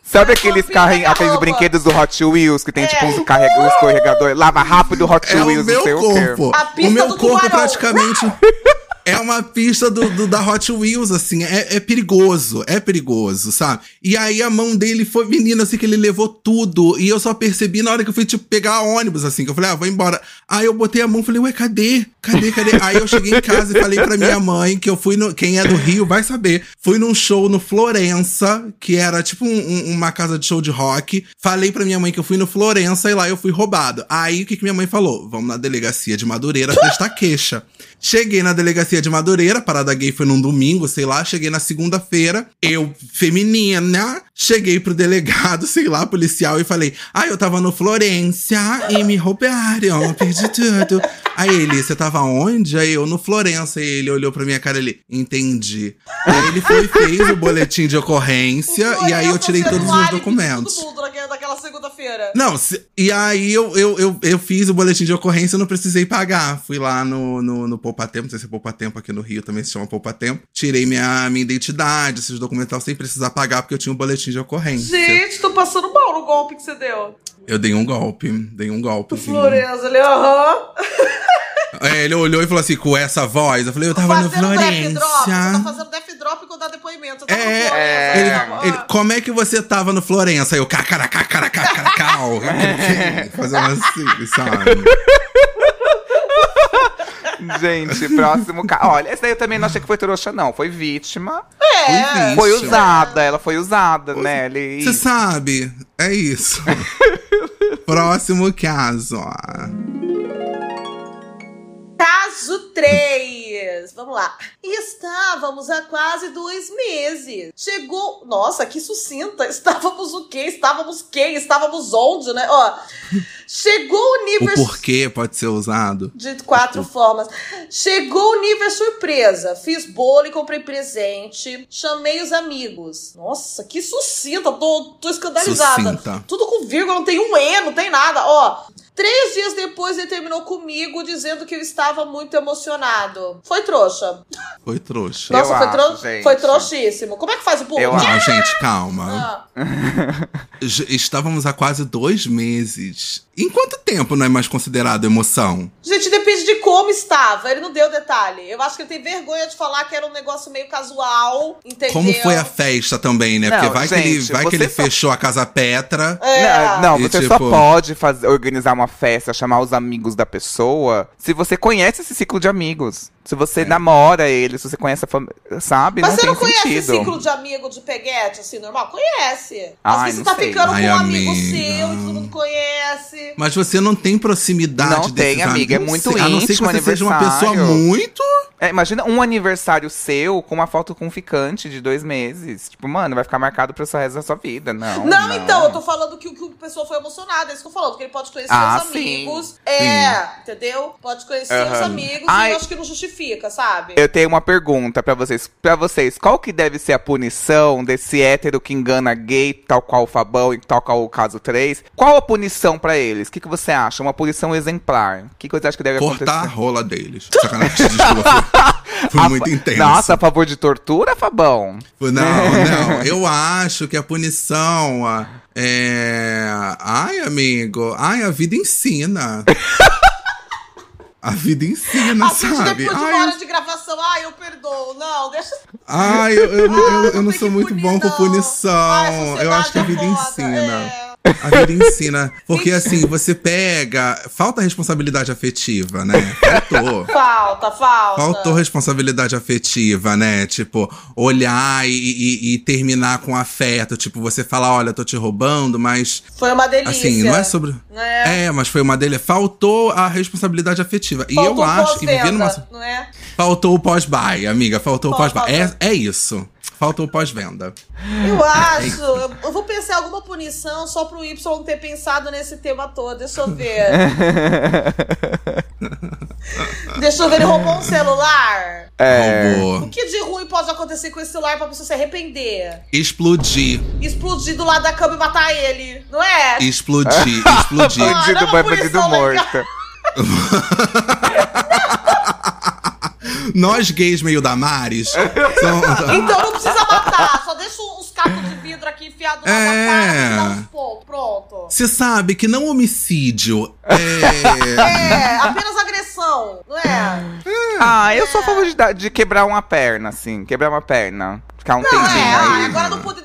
Sabe aqueles
da
aqueles brinquedos do Hot Wheels que tem
É.
tipo uns carrega, um escorregador? Lava rápido Hot
É o
Wheels,
meu
não sei o quê.
corpo.
A pista
O meu
do
corpo
tubarão.
praticamente. É uma pista do, do- da Hot Wheels, assim, é, é perigoso, é perigoso, sabe? E aí a mão dele foi, menino, assim, que ele levou tudo. E eu só percebi na hora que eu fui, tipo, pegar ônibus, assim, que eu falei, ah, vou embora. Aí eu botei a mão e falei, ué, cadê? Cadê, cadê? Aí eu cheguei em casa e falei pra minha mãe que eu fui no. Quem é do Rio vai saber. Fui num show no Florença, que era tipo um- um- uma casa de show de rock. Falei pra minha mãe que eu fui no Florença e lá eu fui roubado. Aí o que, que minha mãe falou? Vamos na delegacia de Madureira prestar queixa. Cheguei na delegacia de Madureira, a parada gay foi num domingo, sei lá. Cheguei na segunda-feira, eu, feminina, cheguei pro delegado, sei lá, policial, e falei: Ah, eu tava no Florença e me roubaram, perdi tudo. Aí ele, você tava onde? Aí eu, no Florença. E ele olhou pra minha cara ele, entendi. Aí ele foi e fez o boletim de ocorrência, e aí eu tirei todos os meus documentos.
Todo mundo segunda-feira.
Não, se- e aí eu, eu, eu, eu fiz o boletim de ocorrência e não precisei pagar. Fui lá no, no, no Poupa Tempo, não sei se é Poupa Tempo aqui no Rio, também se chama Poupa Tempo. Tirei minha, minha identidade, esses documentos sem precisar pagar, porque eu tinha um boletim de ocorrência.
Gente, tô passando mal no golpe que você deu.
Eu dei um golpe, dei um golpe.
O Florença, ele, aham.
É, ele olhou e falou assim, com essa voz. Eu falei, eu tava no
Fazendo death drop. Você tá
Florença.
fazendo death drop quando dá depoimento. No
É,
Florença.
ele, ele, como é que você tava no Florença? Aí eu, cacaracacaracacaracau. Fazendo assim, sabe?
Gente, próximo caso. Olha, esse daí eu também não achei que foi trouxa, não. Foi vítima.
É.
Foi usada, ela foi usada, né? Ele...
Você sabe, é isso. Próximo caso.
Caso 3. Vamos lá. Estávamos há quase dois meses. Chegou. Nossa, que sucinta. Estávamos o quê? Estávamos quem? Estávamos onde, né? Ó. Chegou o
O
nível.
porquê pode ser usado.
De quatro formas. Chegou o nível surpresa. Fiz bolo e comprei presente. Chamei os amigos. Nossa, que sucinta. Tô, tô escandalizada.
Sucinta.
Tudo com vírgula, não tem um E, não tem nada. Ó, três dias depois ele terminou comigo dizendo que eu estava muito emocionado. Foi trouxa.
Foi trouxa.
Nossa,
Eu
foi,
acho,
trou-
gente.
foi trouxíssimo. Como é que faz o pulo?
Eu
Não, gente, calma.
Ah,
Estávamos há quase dois meses. Em quanto tempo não é mais considerado emoção?
Gente, depende de como estava. Ele não deu detalhe. Eu acho que ele tem vergonha de falar que era um negócio meio casual, entendeu?
Como foi a festa também, né?
Não,
Porque vai que ele,
gente,
vai que
você
ele
só-
fechou a casa Petra.
É.
Não, não,
E,
você só
tipo-
pode fazer, organizar uma festa, chamar os amigos da pessoa, se você conhece esse ciclo de amigos. Se você namora ele, se você conhece a família, sabe?
Mas
não
você
tem
não conhece
sentido.
ciclo de amigo de peguete, assim, normal? Conhece. Às
Ai,
vezes
não
você tá
sei.
Ficando
Ai,
com um amigo seu e todo mundo conhece.
Mas você não tem proximidade
Não tem, amiga, é
amigos.
muito
A não ser que
íntimo
você seja uma pessoa muito.
É, imagina um aniversário seu com uma foto com um ficante de dois meses. Tipo, mano, vai ficar marcado pro resto da sua vida. Não.
Não, então, eu tô falando que o que o pessoa foi emocionada, é isso que eu tô falando, que ele pode conhecer
Ah,
os
sim.
amigos. É, entendeu? Pode conhecer os
Aham.
amigos
Ai.
e eu acho que não justifica, sabe?
Eu tenho uma pergunta pra vocês. Pra vocês, qual que deve ser a punição desse hétero que engana gay, tal qual o Fabão e tal qual o caso 3? Qual a punição pra eles? O que, que você acha? Uma punição exemplar. O que, que você acha que deve
Cortar a
acontecer?
rola deles. Sacanagem, desculpa. Foi, foi
A
muito intenso.
Nossa, a favor de tortura, Fabão?
Não, não. Eu acho que a punição é. Ai, amigo. Ai, a vida ensina. A vida ensina,
A
sabe?
depois de uma
Ai,
hora de gravação, ai, eu perdoo. Não, deixa.
ai, eu, eu, não- eu- eu não
tem
sou muito
punir,
bom com
não.
punição.
Ai,
eu acho que a vida
sociedade é
ensina.
é.
A vida ensina. Porque assim, você pega. Falta responsabilidade afetiva, né? Faltou.
Falta, falta.
Faltou responsabilidade afetiva, né? Tipo, olhar e, e- e terminar com afeto. Tipo, você falar, olha, tô te roubando, mas.
Foi uma delícia.
Assim, não é sobre.
É.
É, mas foi uma dele. Faltou a responsabilidade afetiva. e
Faltou
eu acho que viver
pós-venda,
numa.
Não é?
Faltou o pós-buy, amiga. Faltou o
Falta-
pós-buy. É, é isso. Faltou o pós-venda.
Eu acho. Eu, eu vou pensar em alguma punição só pro Y não ter pensado nesse tema todo. Deixa eu ver. Deixa eu ver, ele roubou um celular.
É.
O que de ruim pode acontecer com esse celular pra pessoa se arrepender?
Explodir.
Explodir do lado da cama e matar ele, não é?
Explodir. Explodir.
Ah,
Bandido é
por
bandido morto.
Nós gays meio Damares. são-
Então não precisa matar, só deixa uns cacos de vidro aqui enfiados na
É.
cara e dá uns pontos. Pronto.
Você sabe que não homicídio é.
É, apenas agressão, não é?
Ah, eu sou a favor de, de quebrar uma perna, assim. Quebrar uma perna. Ficar um
Não,
tempinho
é, ah,
aí.
agora não poder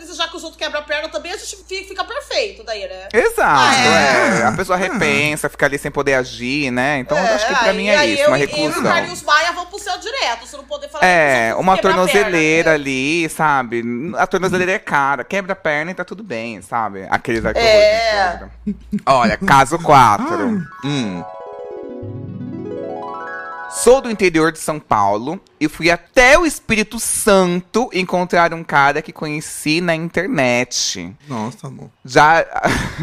desejar que os outros quebram a perna também, a gente fica, perfeito daí, né?
Exato,
É.
é. A pessoa repensa, fica ali sem poder agir, né? Então eu acho que pra
aí-
mim é
aí
isso,
eu,
uma
Eu e o. Carlinhos Maia vão pro céu direto, você não poder falar
É,
que
uma tornozeleira
perna, né?
ali, sabe? A tornozeleira é cara, quebra a perna e tá tudo bem, sabe? Aqueles
É.
Olha, caso 4.
Hum.
Sou do interior de São Paulo e fui até o Espírito Santo encontrar um cara que conheci na internet.
Nossa, amor.
Já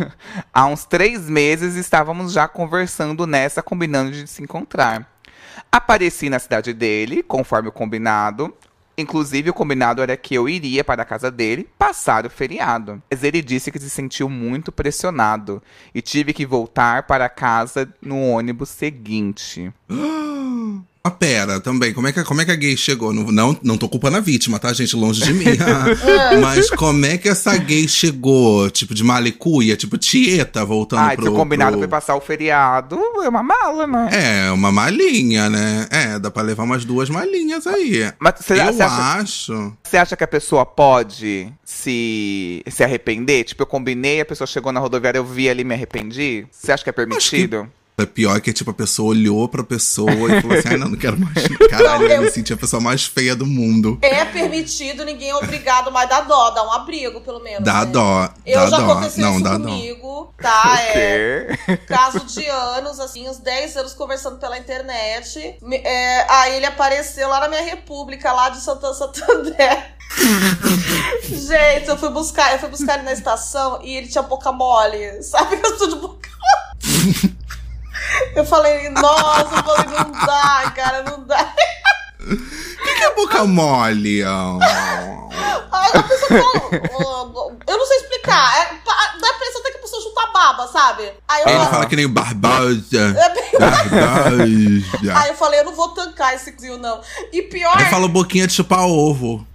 há uns três meses estávamos já conversando nessa, combinando de se encontrar. Apareci na cidade dele, conforme o combinado. Inclusive, o combinado era que eu iria para a casa dele passar o feriado. Mas ele disse que se sentiu muito pressionado e tive que voltar para casa no ônibus seguinte.
Ah, pera, também, como é que, como é que a gay chegou? Não, não, não tô culpando a vítima, tá, gente? Longe de mim. Mas como é que essa gay chegou? Tipo, de malicuia? Tipo, tieta voltando
Ai,
pro...
o combinado
pro-
foi passar o feriado, é uma mala, né?
É, uma malinha, né? É, dá pra levar umas duas malinhas aí.
Mas você,
eu
você acha,
acho...
você acha que a pessoa pode se, se arrepender? Tipo, eu combinei, a pessoa chegou na rodoviária, eu vi ali e me arrependi? Você acha que é permitido?
É pior que, tipo, a pessoa olhou pra pessoa e falou assim, ai, não, não quero mais. Caralho, eu me senti a pessoa mais feia do mundo.
É permitido, ninguém é obrigado, mas dá dó, dá um abrigo, pelo menos.
Dá
né?
dó,
Eu
dá
já
dó.
aconteceu
Não,
isso
dá dó.
comigo, tá? É
quê?
caso de anos, assim, uns 10 anos conversando pela internet. É, aí ele apareceu lá na minha república, lá de Santa Santander. Gente, eu fui buscar, eu fui buscar ele na estação e ele tinha boca mole. Sabe que eu sou de boca mole? Eu falei, nossa, eu falei, não dá, cara, não dá.
que é boca mole?
Aí a pessoa fala, "Oh, eu não sei explicar. É, dá a impressão até que pessoa junta baba, sabe? Aí eu,
Ele
falo-
fala que nem Barbosa.
É bem-
Barbosa.
Aí eu falei, eu não vou tancar esse cozinho, não. E pior.
Aí fala boquinha de chupar ovo.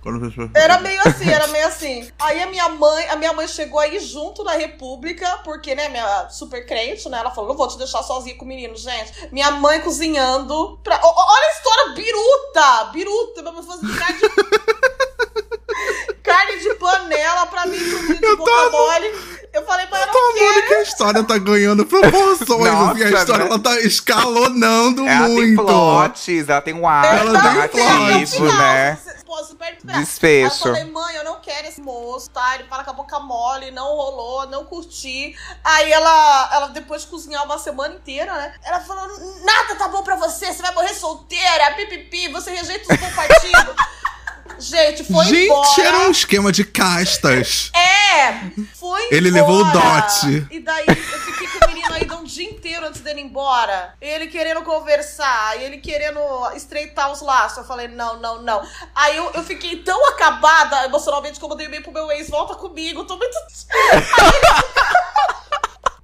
Era meio assim, era meio assim. Aí a minha mãe, a minha mãe chegou aí junto na República, porque, né, minha super crente, né? Ela falou: não vou te deixar sozinha com o menino, gente. Minha mãe cozinhando. Pra... Olha a história biruta! Biruta! Minha mãe fazendo carne de... carne de panela pra mim, comida de boca mole. Eu falei, mas eu não
Tô amando que a história tá ganhando proporções.
Nossa,
assim, a história
né?
ela tá escalonando
Ela tem
muito.
plots, ela tem um ar
Ela tem plot.
né?
Pô, super.
Desfecho.
Aí eu falei, mãe, eu não quero esse moço, tá? Ele fala com a boca mole, não rolou, não curti. Aí ela, ela depois de cozinhar uma semana inteira, né? Ela falou, nada tá bom pra você, você vai morrer solteira, pipipi, você rejeita os bons partidos. Gente, foi
Gente,
embora.
era um esquema de castas.
É! Foi
Ele
embora.
levou o dote.
E daí eu fiquei com o menino ainda um dia inteiro antes dele ir embora. Ele querendo conversar, ele querendo estreitar os laços. Eu falei, não, não, não. Aí eu, eu fiquei tão acabada emocionalmente que eu mandei e-mail pro meu ex, volta comigo, tô muito.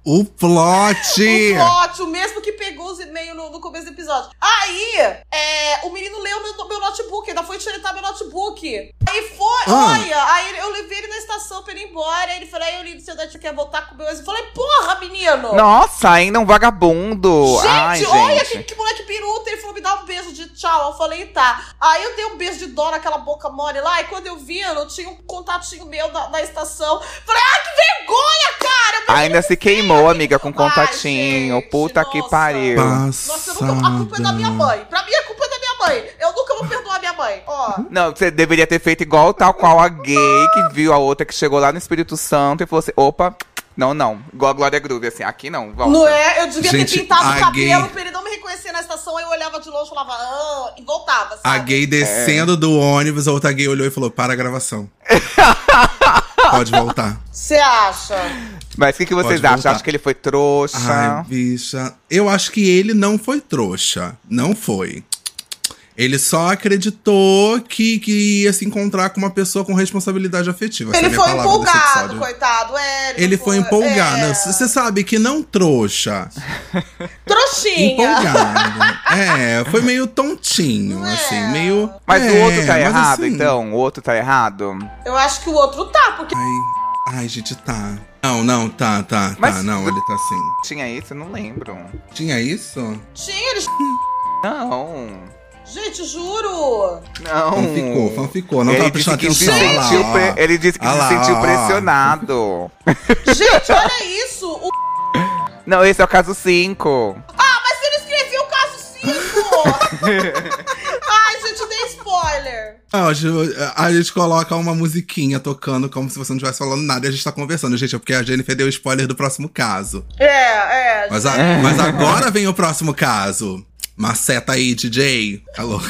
O plot.
O plot, o mesmo que pegou os e-mails no, no começo do episódio. Aí, é, o menino leu meu, meu notebook, ainda foi tirar meu notebook. Aí foi,
Ah.
olha, aí eu levei ele na estação pra ele ir embora. Aí ele falou, aí eu li, seu Dante quer voltar com o meu ex. Eu falei, porra, menino!
Nossa, ainda um vagabundo.
Gente,
Ai,
olha
gente.
que, que moleque biruta. Ele falou, me dá um beijo de tchau. Eu falei, tá. Aí eu dei um beijo de dó naquela boca mole lá. E quando eu vi, eu não tinha um contatinho meu na, na estação. Falei, ai, que vergonha, cara!
Ainda se queimou, amiga, com contatinho.
gente,
Puta que
nossa.
pariu.
Nossa, eu nunca, a culpa é da minha mãe. Pra mim, a culpa é da minha mãe. Eu nunca vou perdoar minha mãe. Ó.
Não, você deveria ter feito igual tal qual a gay que viu a outra que chegou lá no Espírito Santo e falou assim: opa, não, não. Igual a Glória Groove, assim, aqui não, volta.
Não é? Eu devia
Gente,
ter pintado o cabelo
gay-
pra ele não me reconhecer na estação. Aí eu olhava de longe e falava, ah, e voltava, sabe?
A gay descendo do ônibus, a outra gay olhou e falou: para a gravação. Pode voltar.
Você acha?
Mas o que, que vocês
Pode
acham?
voltar.
Acho que ele foi trouxa.
Ai, bicha. Eu acho que ele não foi trouxa. Não foi. Ele só acreditou que, que ia se encontrar com uma pessoa com responsabilidade afetiva. É
Ele foi empolgado, coitado. É,
Ele foi empolgado.
é.
Você sabe que não trouxa.
Trouxinha.
Empolgado. é, foi meio tontinho,
é?
assim, meio.
Mas
é,
o outro tá
mas
errado,
assim-
então? O outro tá errado?
Eu acho que o outro tá, porque
Ai, ai, gente, tá. Não, não, tá, tá, tá.
Mas-
Não, ele tá assim.
Tinha isso? Eu não lembro.
Tinha isso?
tinha eles.
Não.
Gente, juro.
Não.
Fanficou, fanficou. Não
ele
tava
disse que se sentiu pre- Ele disse que
Olha
se
lá,
sentiu pressionado.
Gente, olha isso. O...
Não, esse é o caso 5.
Ah, mas ele escreveu o caso 5. Ai, gente, dei spoiler.
Não, a gente- a gente coloca uma musiquinha tocando como se você não estivesse falando nada e a gente tá conversando, gente. É porque a Jennifer deu spoiler do próximo caso.
É, é.
Mas, a- mas agora vem o próximo caso. Maceta aí, DJ. Tá louca.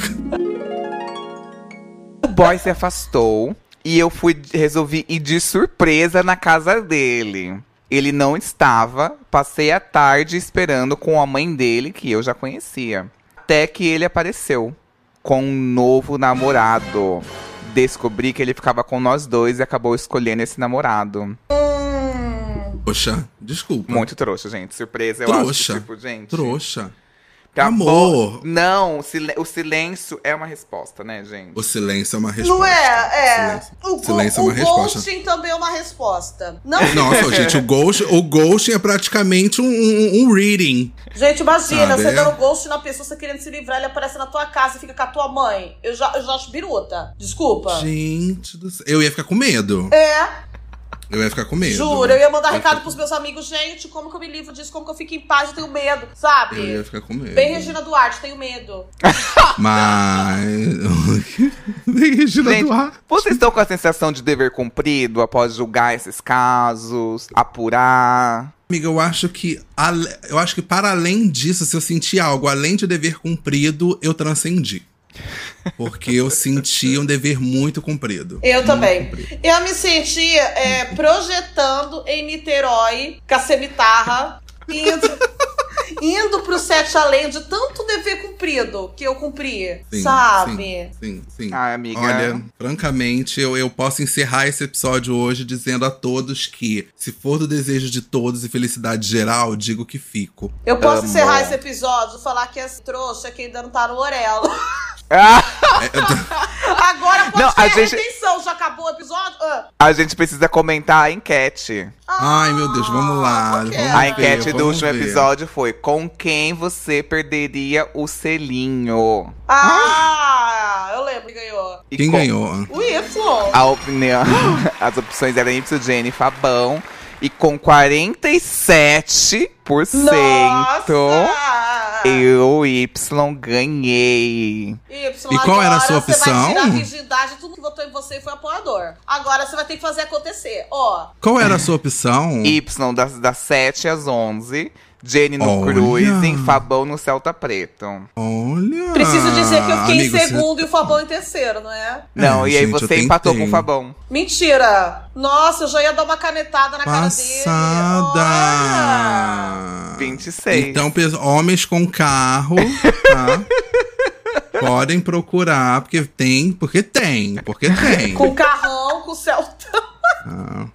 O boy se afastou e eu fui resolvi ir de surpresa na casa dele. Ele não estava, passei a tarde esperando com a mãe dele, que eu já conhecia. Até que ele apareceu com um novo namorado. Descobri que ele ficava com nós dois e acabou escolhendo esse namorado.
Poxa, desculpa.
Muito trouxa, gente. Surpresa, eu acho
Trouxa.
que, tipo, gente.
Trouxa.
Acabou-
Amor.
Não, o, sil- o silêncio é uma resposta, né, gente?
O silêncio é uma resposta.
não é, é.
Silêncio,
O,
Silêncio é
o
uma resposta.
ghosting também é uma resposta. Não,
Nossa, gente, o ghost, o ghosting é praticamente um, um- um reading.
gente, imagina,
Sabe,
você
é?
dando ghost na pessoa, você querendo se livrar, ele aparece na tua casa e fica com a tua mãe. Eu já, eu já acho biruta. Desculpa.
Gente do céu. Eu ia ficar com medo.
É.
Eu ia ficar com medo.
Juro, eu ia mandar
Eu ia
recado
ficar-
pros meus amigos, gente, como que eu me livro disso, como que eu fico em paz, eu tenho medo, sabe?
Eu ia ficar com medo.
Bem Regina Duarte, tenho medo.
Mas. Bem, Regina
Gente,
Duarte.
vocês estão com a sensação de dever cumprido após julgar esses casos, apurar?
Amiga, eu acho que. Eu acho que para além disso, se eu sentir algo além de dever cumprido, eu transcendi. Porque eu senti um dever muito cumprido.
Eu
Muito
também.
cumprido.
Eu me senti é, projetando em Niterói, com a cemitarra, indo, indo pro Sete Além de tanto dever cumprido que eu cumpri,
Sim,
sabe?
Sim, sim.
Ai, amiga.
Olha, francamente, eu, eu posso encerrar esse episódio hoje dizendo a todos que, se for do desejo de todos e felicidade geral, digo que fico.
Eu posso
Amo.
encerrar esse episódio, falar que esse trouxa que ainda não tá no Orelo.
Ah,
tô-
Agora pode
Não,
ter
a gente-
retenção, já acabou o episódio? Ah.
a gente precisa comentar a enquete.
Ai, meu Deus, vamos lá.
quê?
vamos
A
ver,
enquete do último
ver.
episódio foi: com quem você perderia o selinho?
Ah, eu lembro que ganhou.
E
Quem
com-
ganhou?
O Y.
A opinião. As opções eram Y, Jenny e Fabão. E com 47%,
Nossa!
Eu, Y, ganhei.
Y,
E qual era a sua
agora Você vai
opção?
tirar a virgindade, tudo que votou em você foi apoiador. Agora você vai ter que fazer acontecer. Ó,
Qual era a sua opção?
Y das, das 7 às 11. Jenny no
Olha.
Cruising, Fabão no Celta Preto.
Olha.
preciso dizer que eu fiquei
amigo,
em
você-
segundo e o Fabão em terceiro, não é?
Não,
É,
e aí
gente,
você empatou com o Fabão.
Mentira! Nossa, eu já ia dar uma canetada na cara dele. Olha!
Passada.
26.
Então, homens com carro, tá? Podem procurar, porque tem, porque tem, porque tem.
Com carrão, com Celtão.
Ah,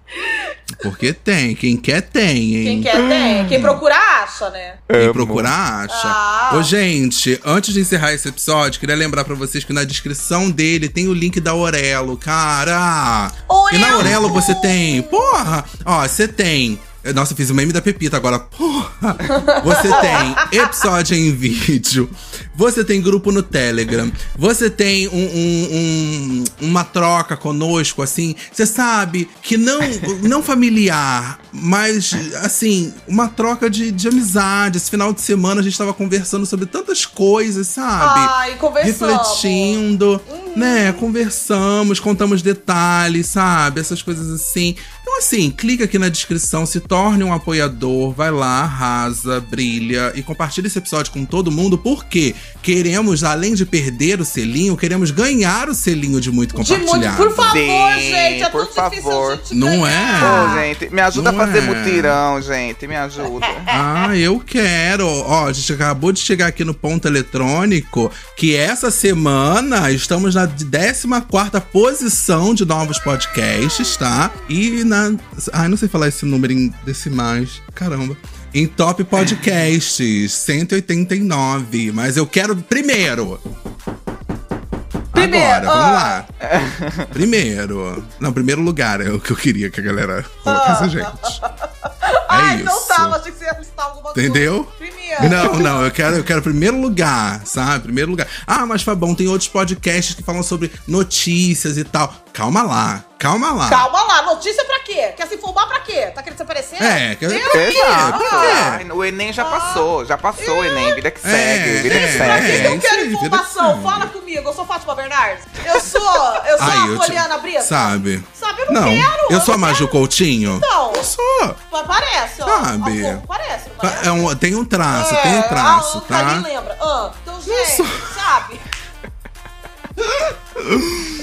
porque tem. Quem quer, tem, hein?
Quem quer tem. Quem procura, acha, né?
Quem procura, acha.
Ah.
Ô, gente, antes de encerrar esse episódio, queria lembrar pra vocês que na descrição dele tem o link da Aurelo, cara. E na Aurelo você tem, porra, ó, você tem. Nossa, eu fiz o meme da Pepita agora. Porra! Você tem episódio em vídeo. Você tem grupo no Telegram. Você tem um- um- um- uma troca conosco, assim. Você sabe que não, não familiar, mas, assim, uma troca de, de amizade. Esse final de semana a gente tava conversando sobre tantas coisas, sabe?
Ai, conversamos.
refletindo, né? Conversamos, contamos detalhes, sabe? Essas coisas assim. Então, assim, clica aqui na descrição, se torne um apoiador, vai lá, arrasa, brilha e compartilha esse episódio com todo mundo, porque queremos, além de perder o selinho, queremos ganhar o selinho de muito
De muito,
compartilhado.
por favor,
Sim,
gente. É
por
difícil
favor.
gente
Não
ganhar.
Ô, gente, me ajuda
Não
a fazer
é.
mutirão, gente. Me ajuda.
Ah, eu quero. Ó, a gente acabou de chegar aqui no ponto eletrônico que essa semana estamos na 14 posição de novos podcasts, tá? E na. Ai, não sei falar esse número em decimais. Caramba. Em top podcasts, 189. Mas eu quero primeiro.
Primeiro,
Agora, vamos
ah.
lá. Primeiro. Não, primeiro lugar é o que eu queria que a galera colocasse a gente.
Ah,
É
então
isso.
tá, mas achei que você ia listar alguma
Entendeu?
coisa.
Não, não, eu quero, eu quero primeiro lugar, sabe? Primeiro lugar. Ah, mas Fabão, tem outros podcasts que falam sobre notícias e tal. Calma lá, calma lá.
Calma lá, notícia pra quê? Quer se informar pra quê? Tá querendo se aparecer?
É, quer-
Deus
pra quê?
Ai, O Enem já passou, já passou o Enem. Vida que segue, vida que
é,
segue.
que eu quero informação?
que
Fala comigo, eu sou Fátima Bernardes. Eu sou, eu sou
Ai,
a
eu te-
Poliana Brito.
Sabe?
Sabe, eu não,
Não,
quero.
eu sou a Maju. Coutinho.
Não,
Eu sou.
mas parece, ó.
Sabe?
Pouco Parece, parece?
É um- tem um traço, tem um
É,
traço,
a
tá?
Anne lembra. Ah, então, gente, sabe?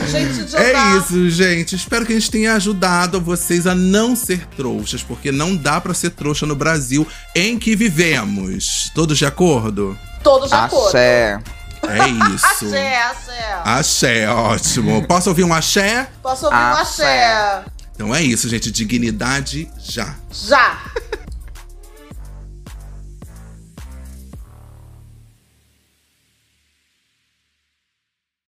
gente de
É isso, gente. Espero que a gente tenha ajudado vocês a não ser trouxas, porque não dá pra ser trouxa no Brasil em que vivemos. Todos de acordo?
Todos de acordo.
Axé.
É isso.
Axé, axé.
Axé, ótimo. Posso ouvir um axé?
Posso ouvir um
Axé.
axé?
Então é isso, gente. Dignidade já.
Já.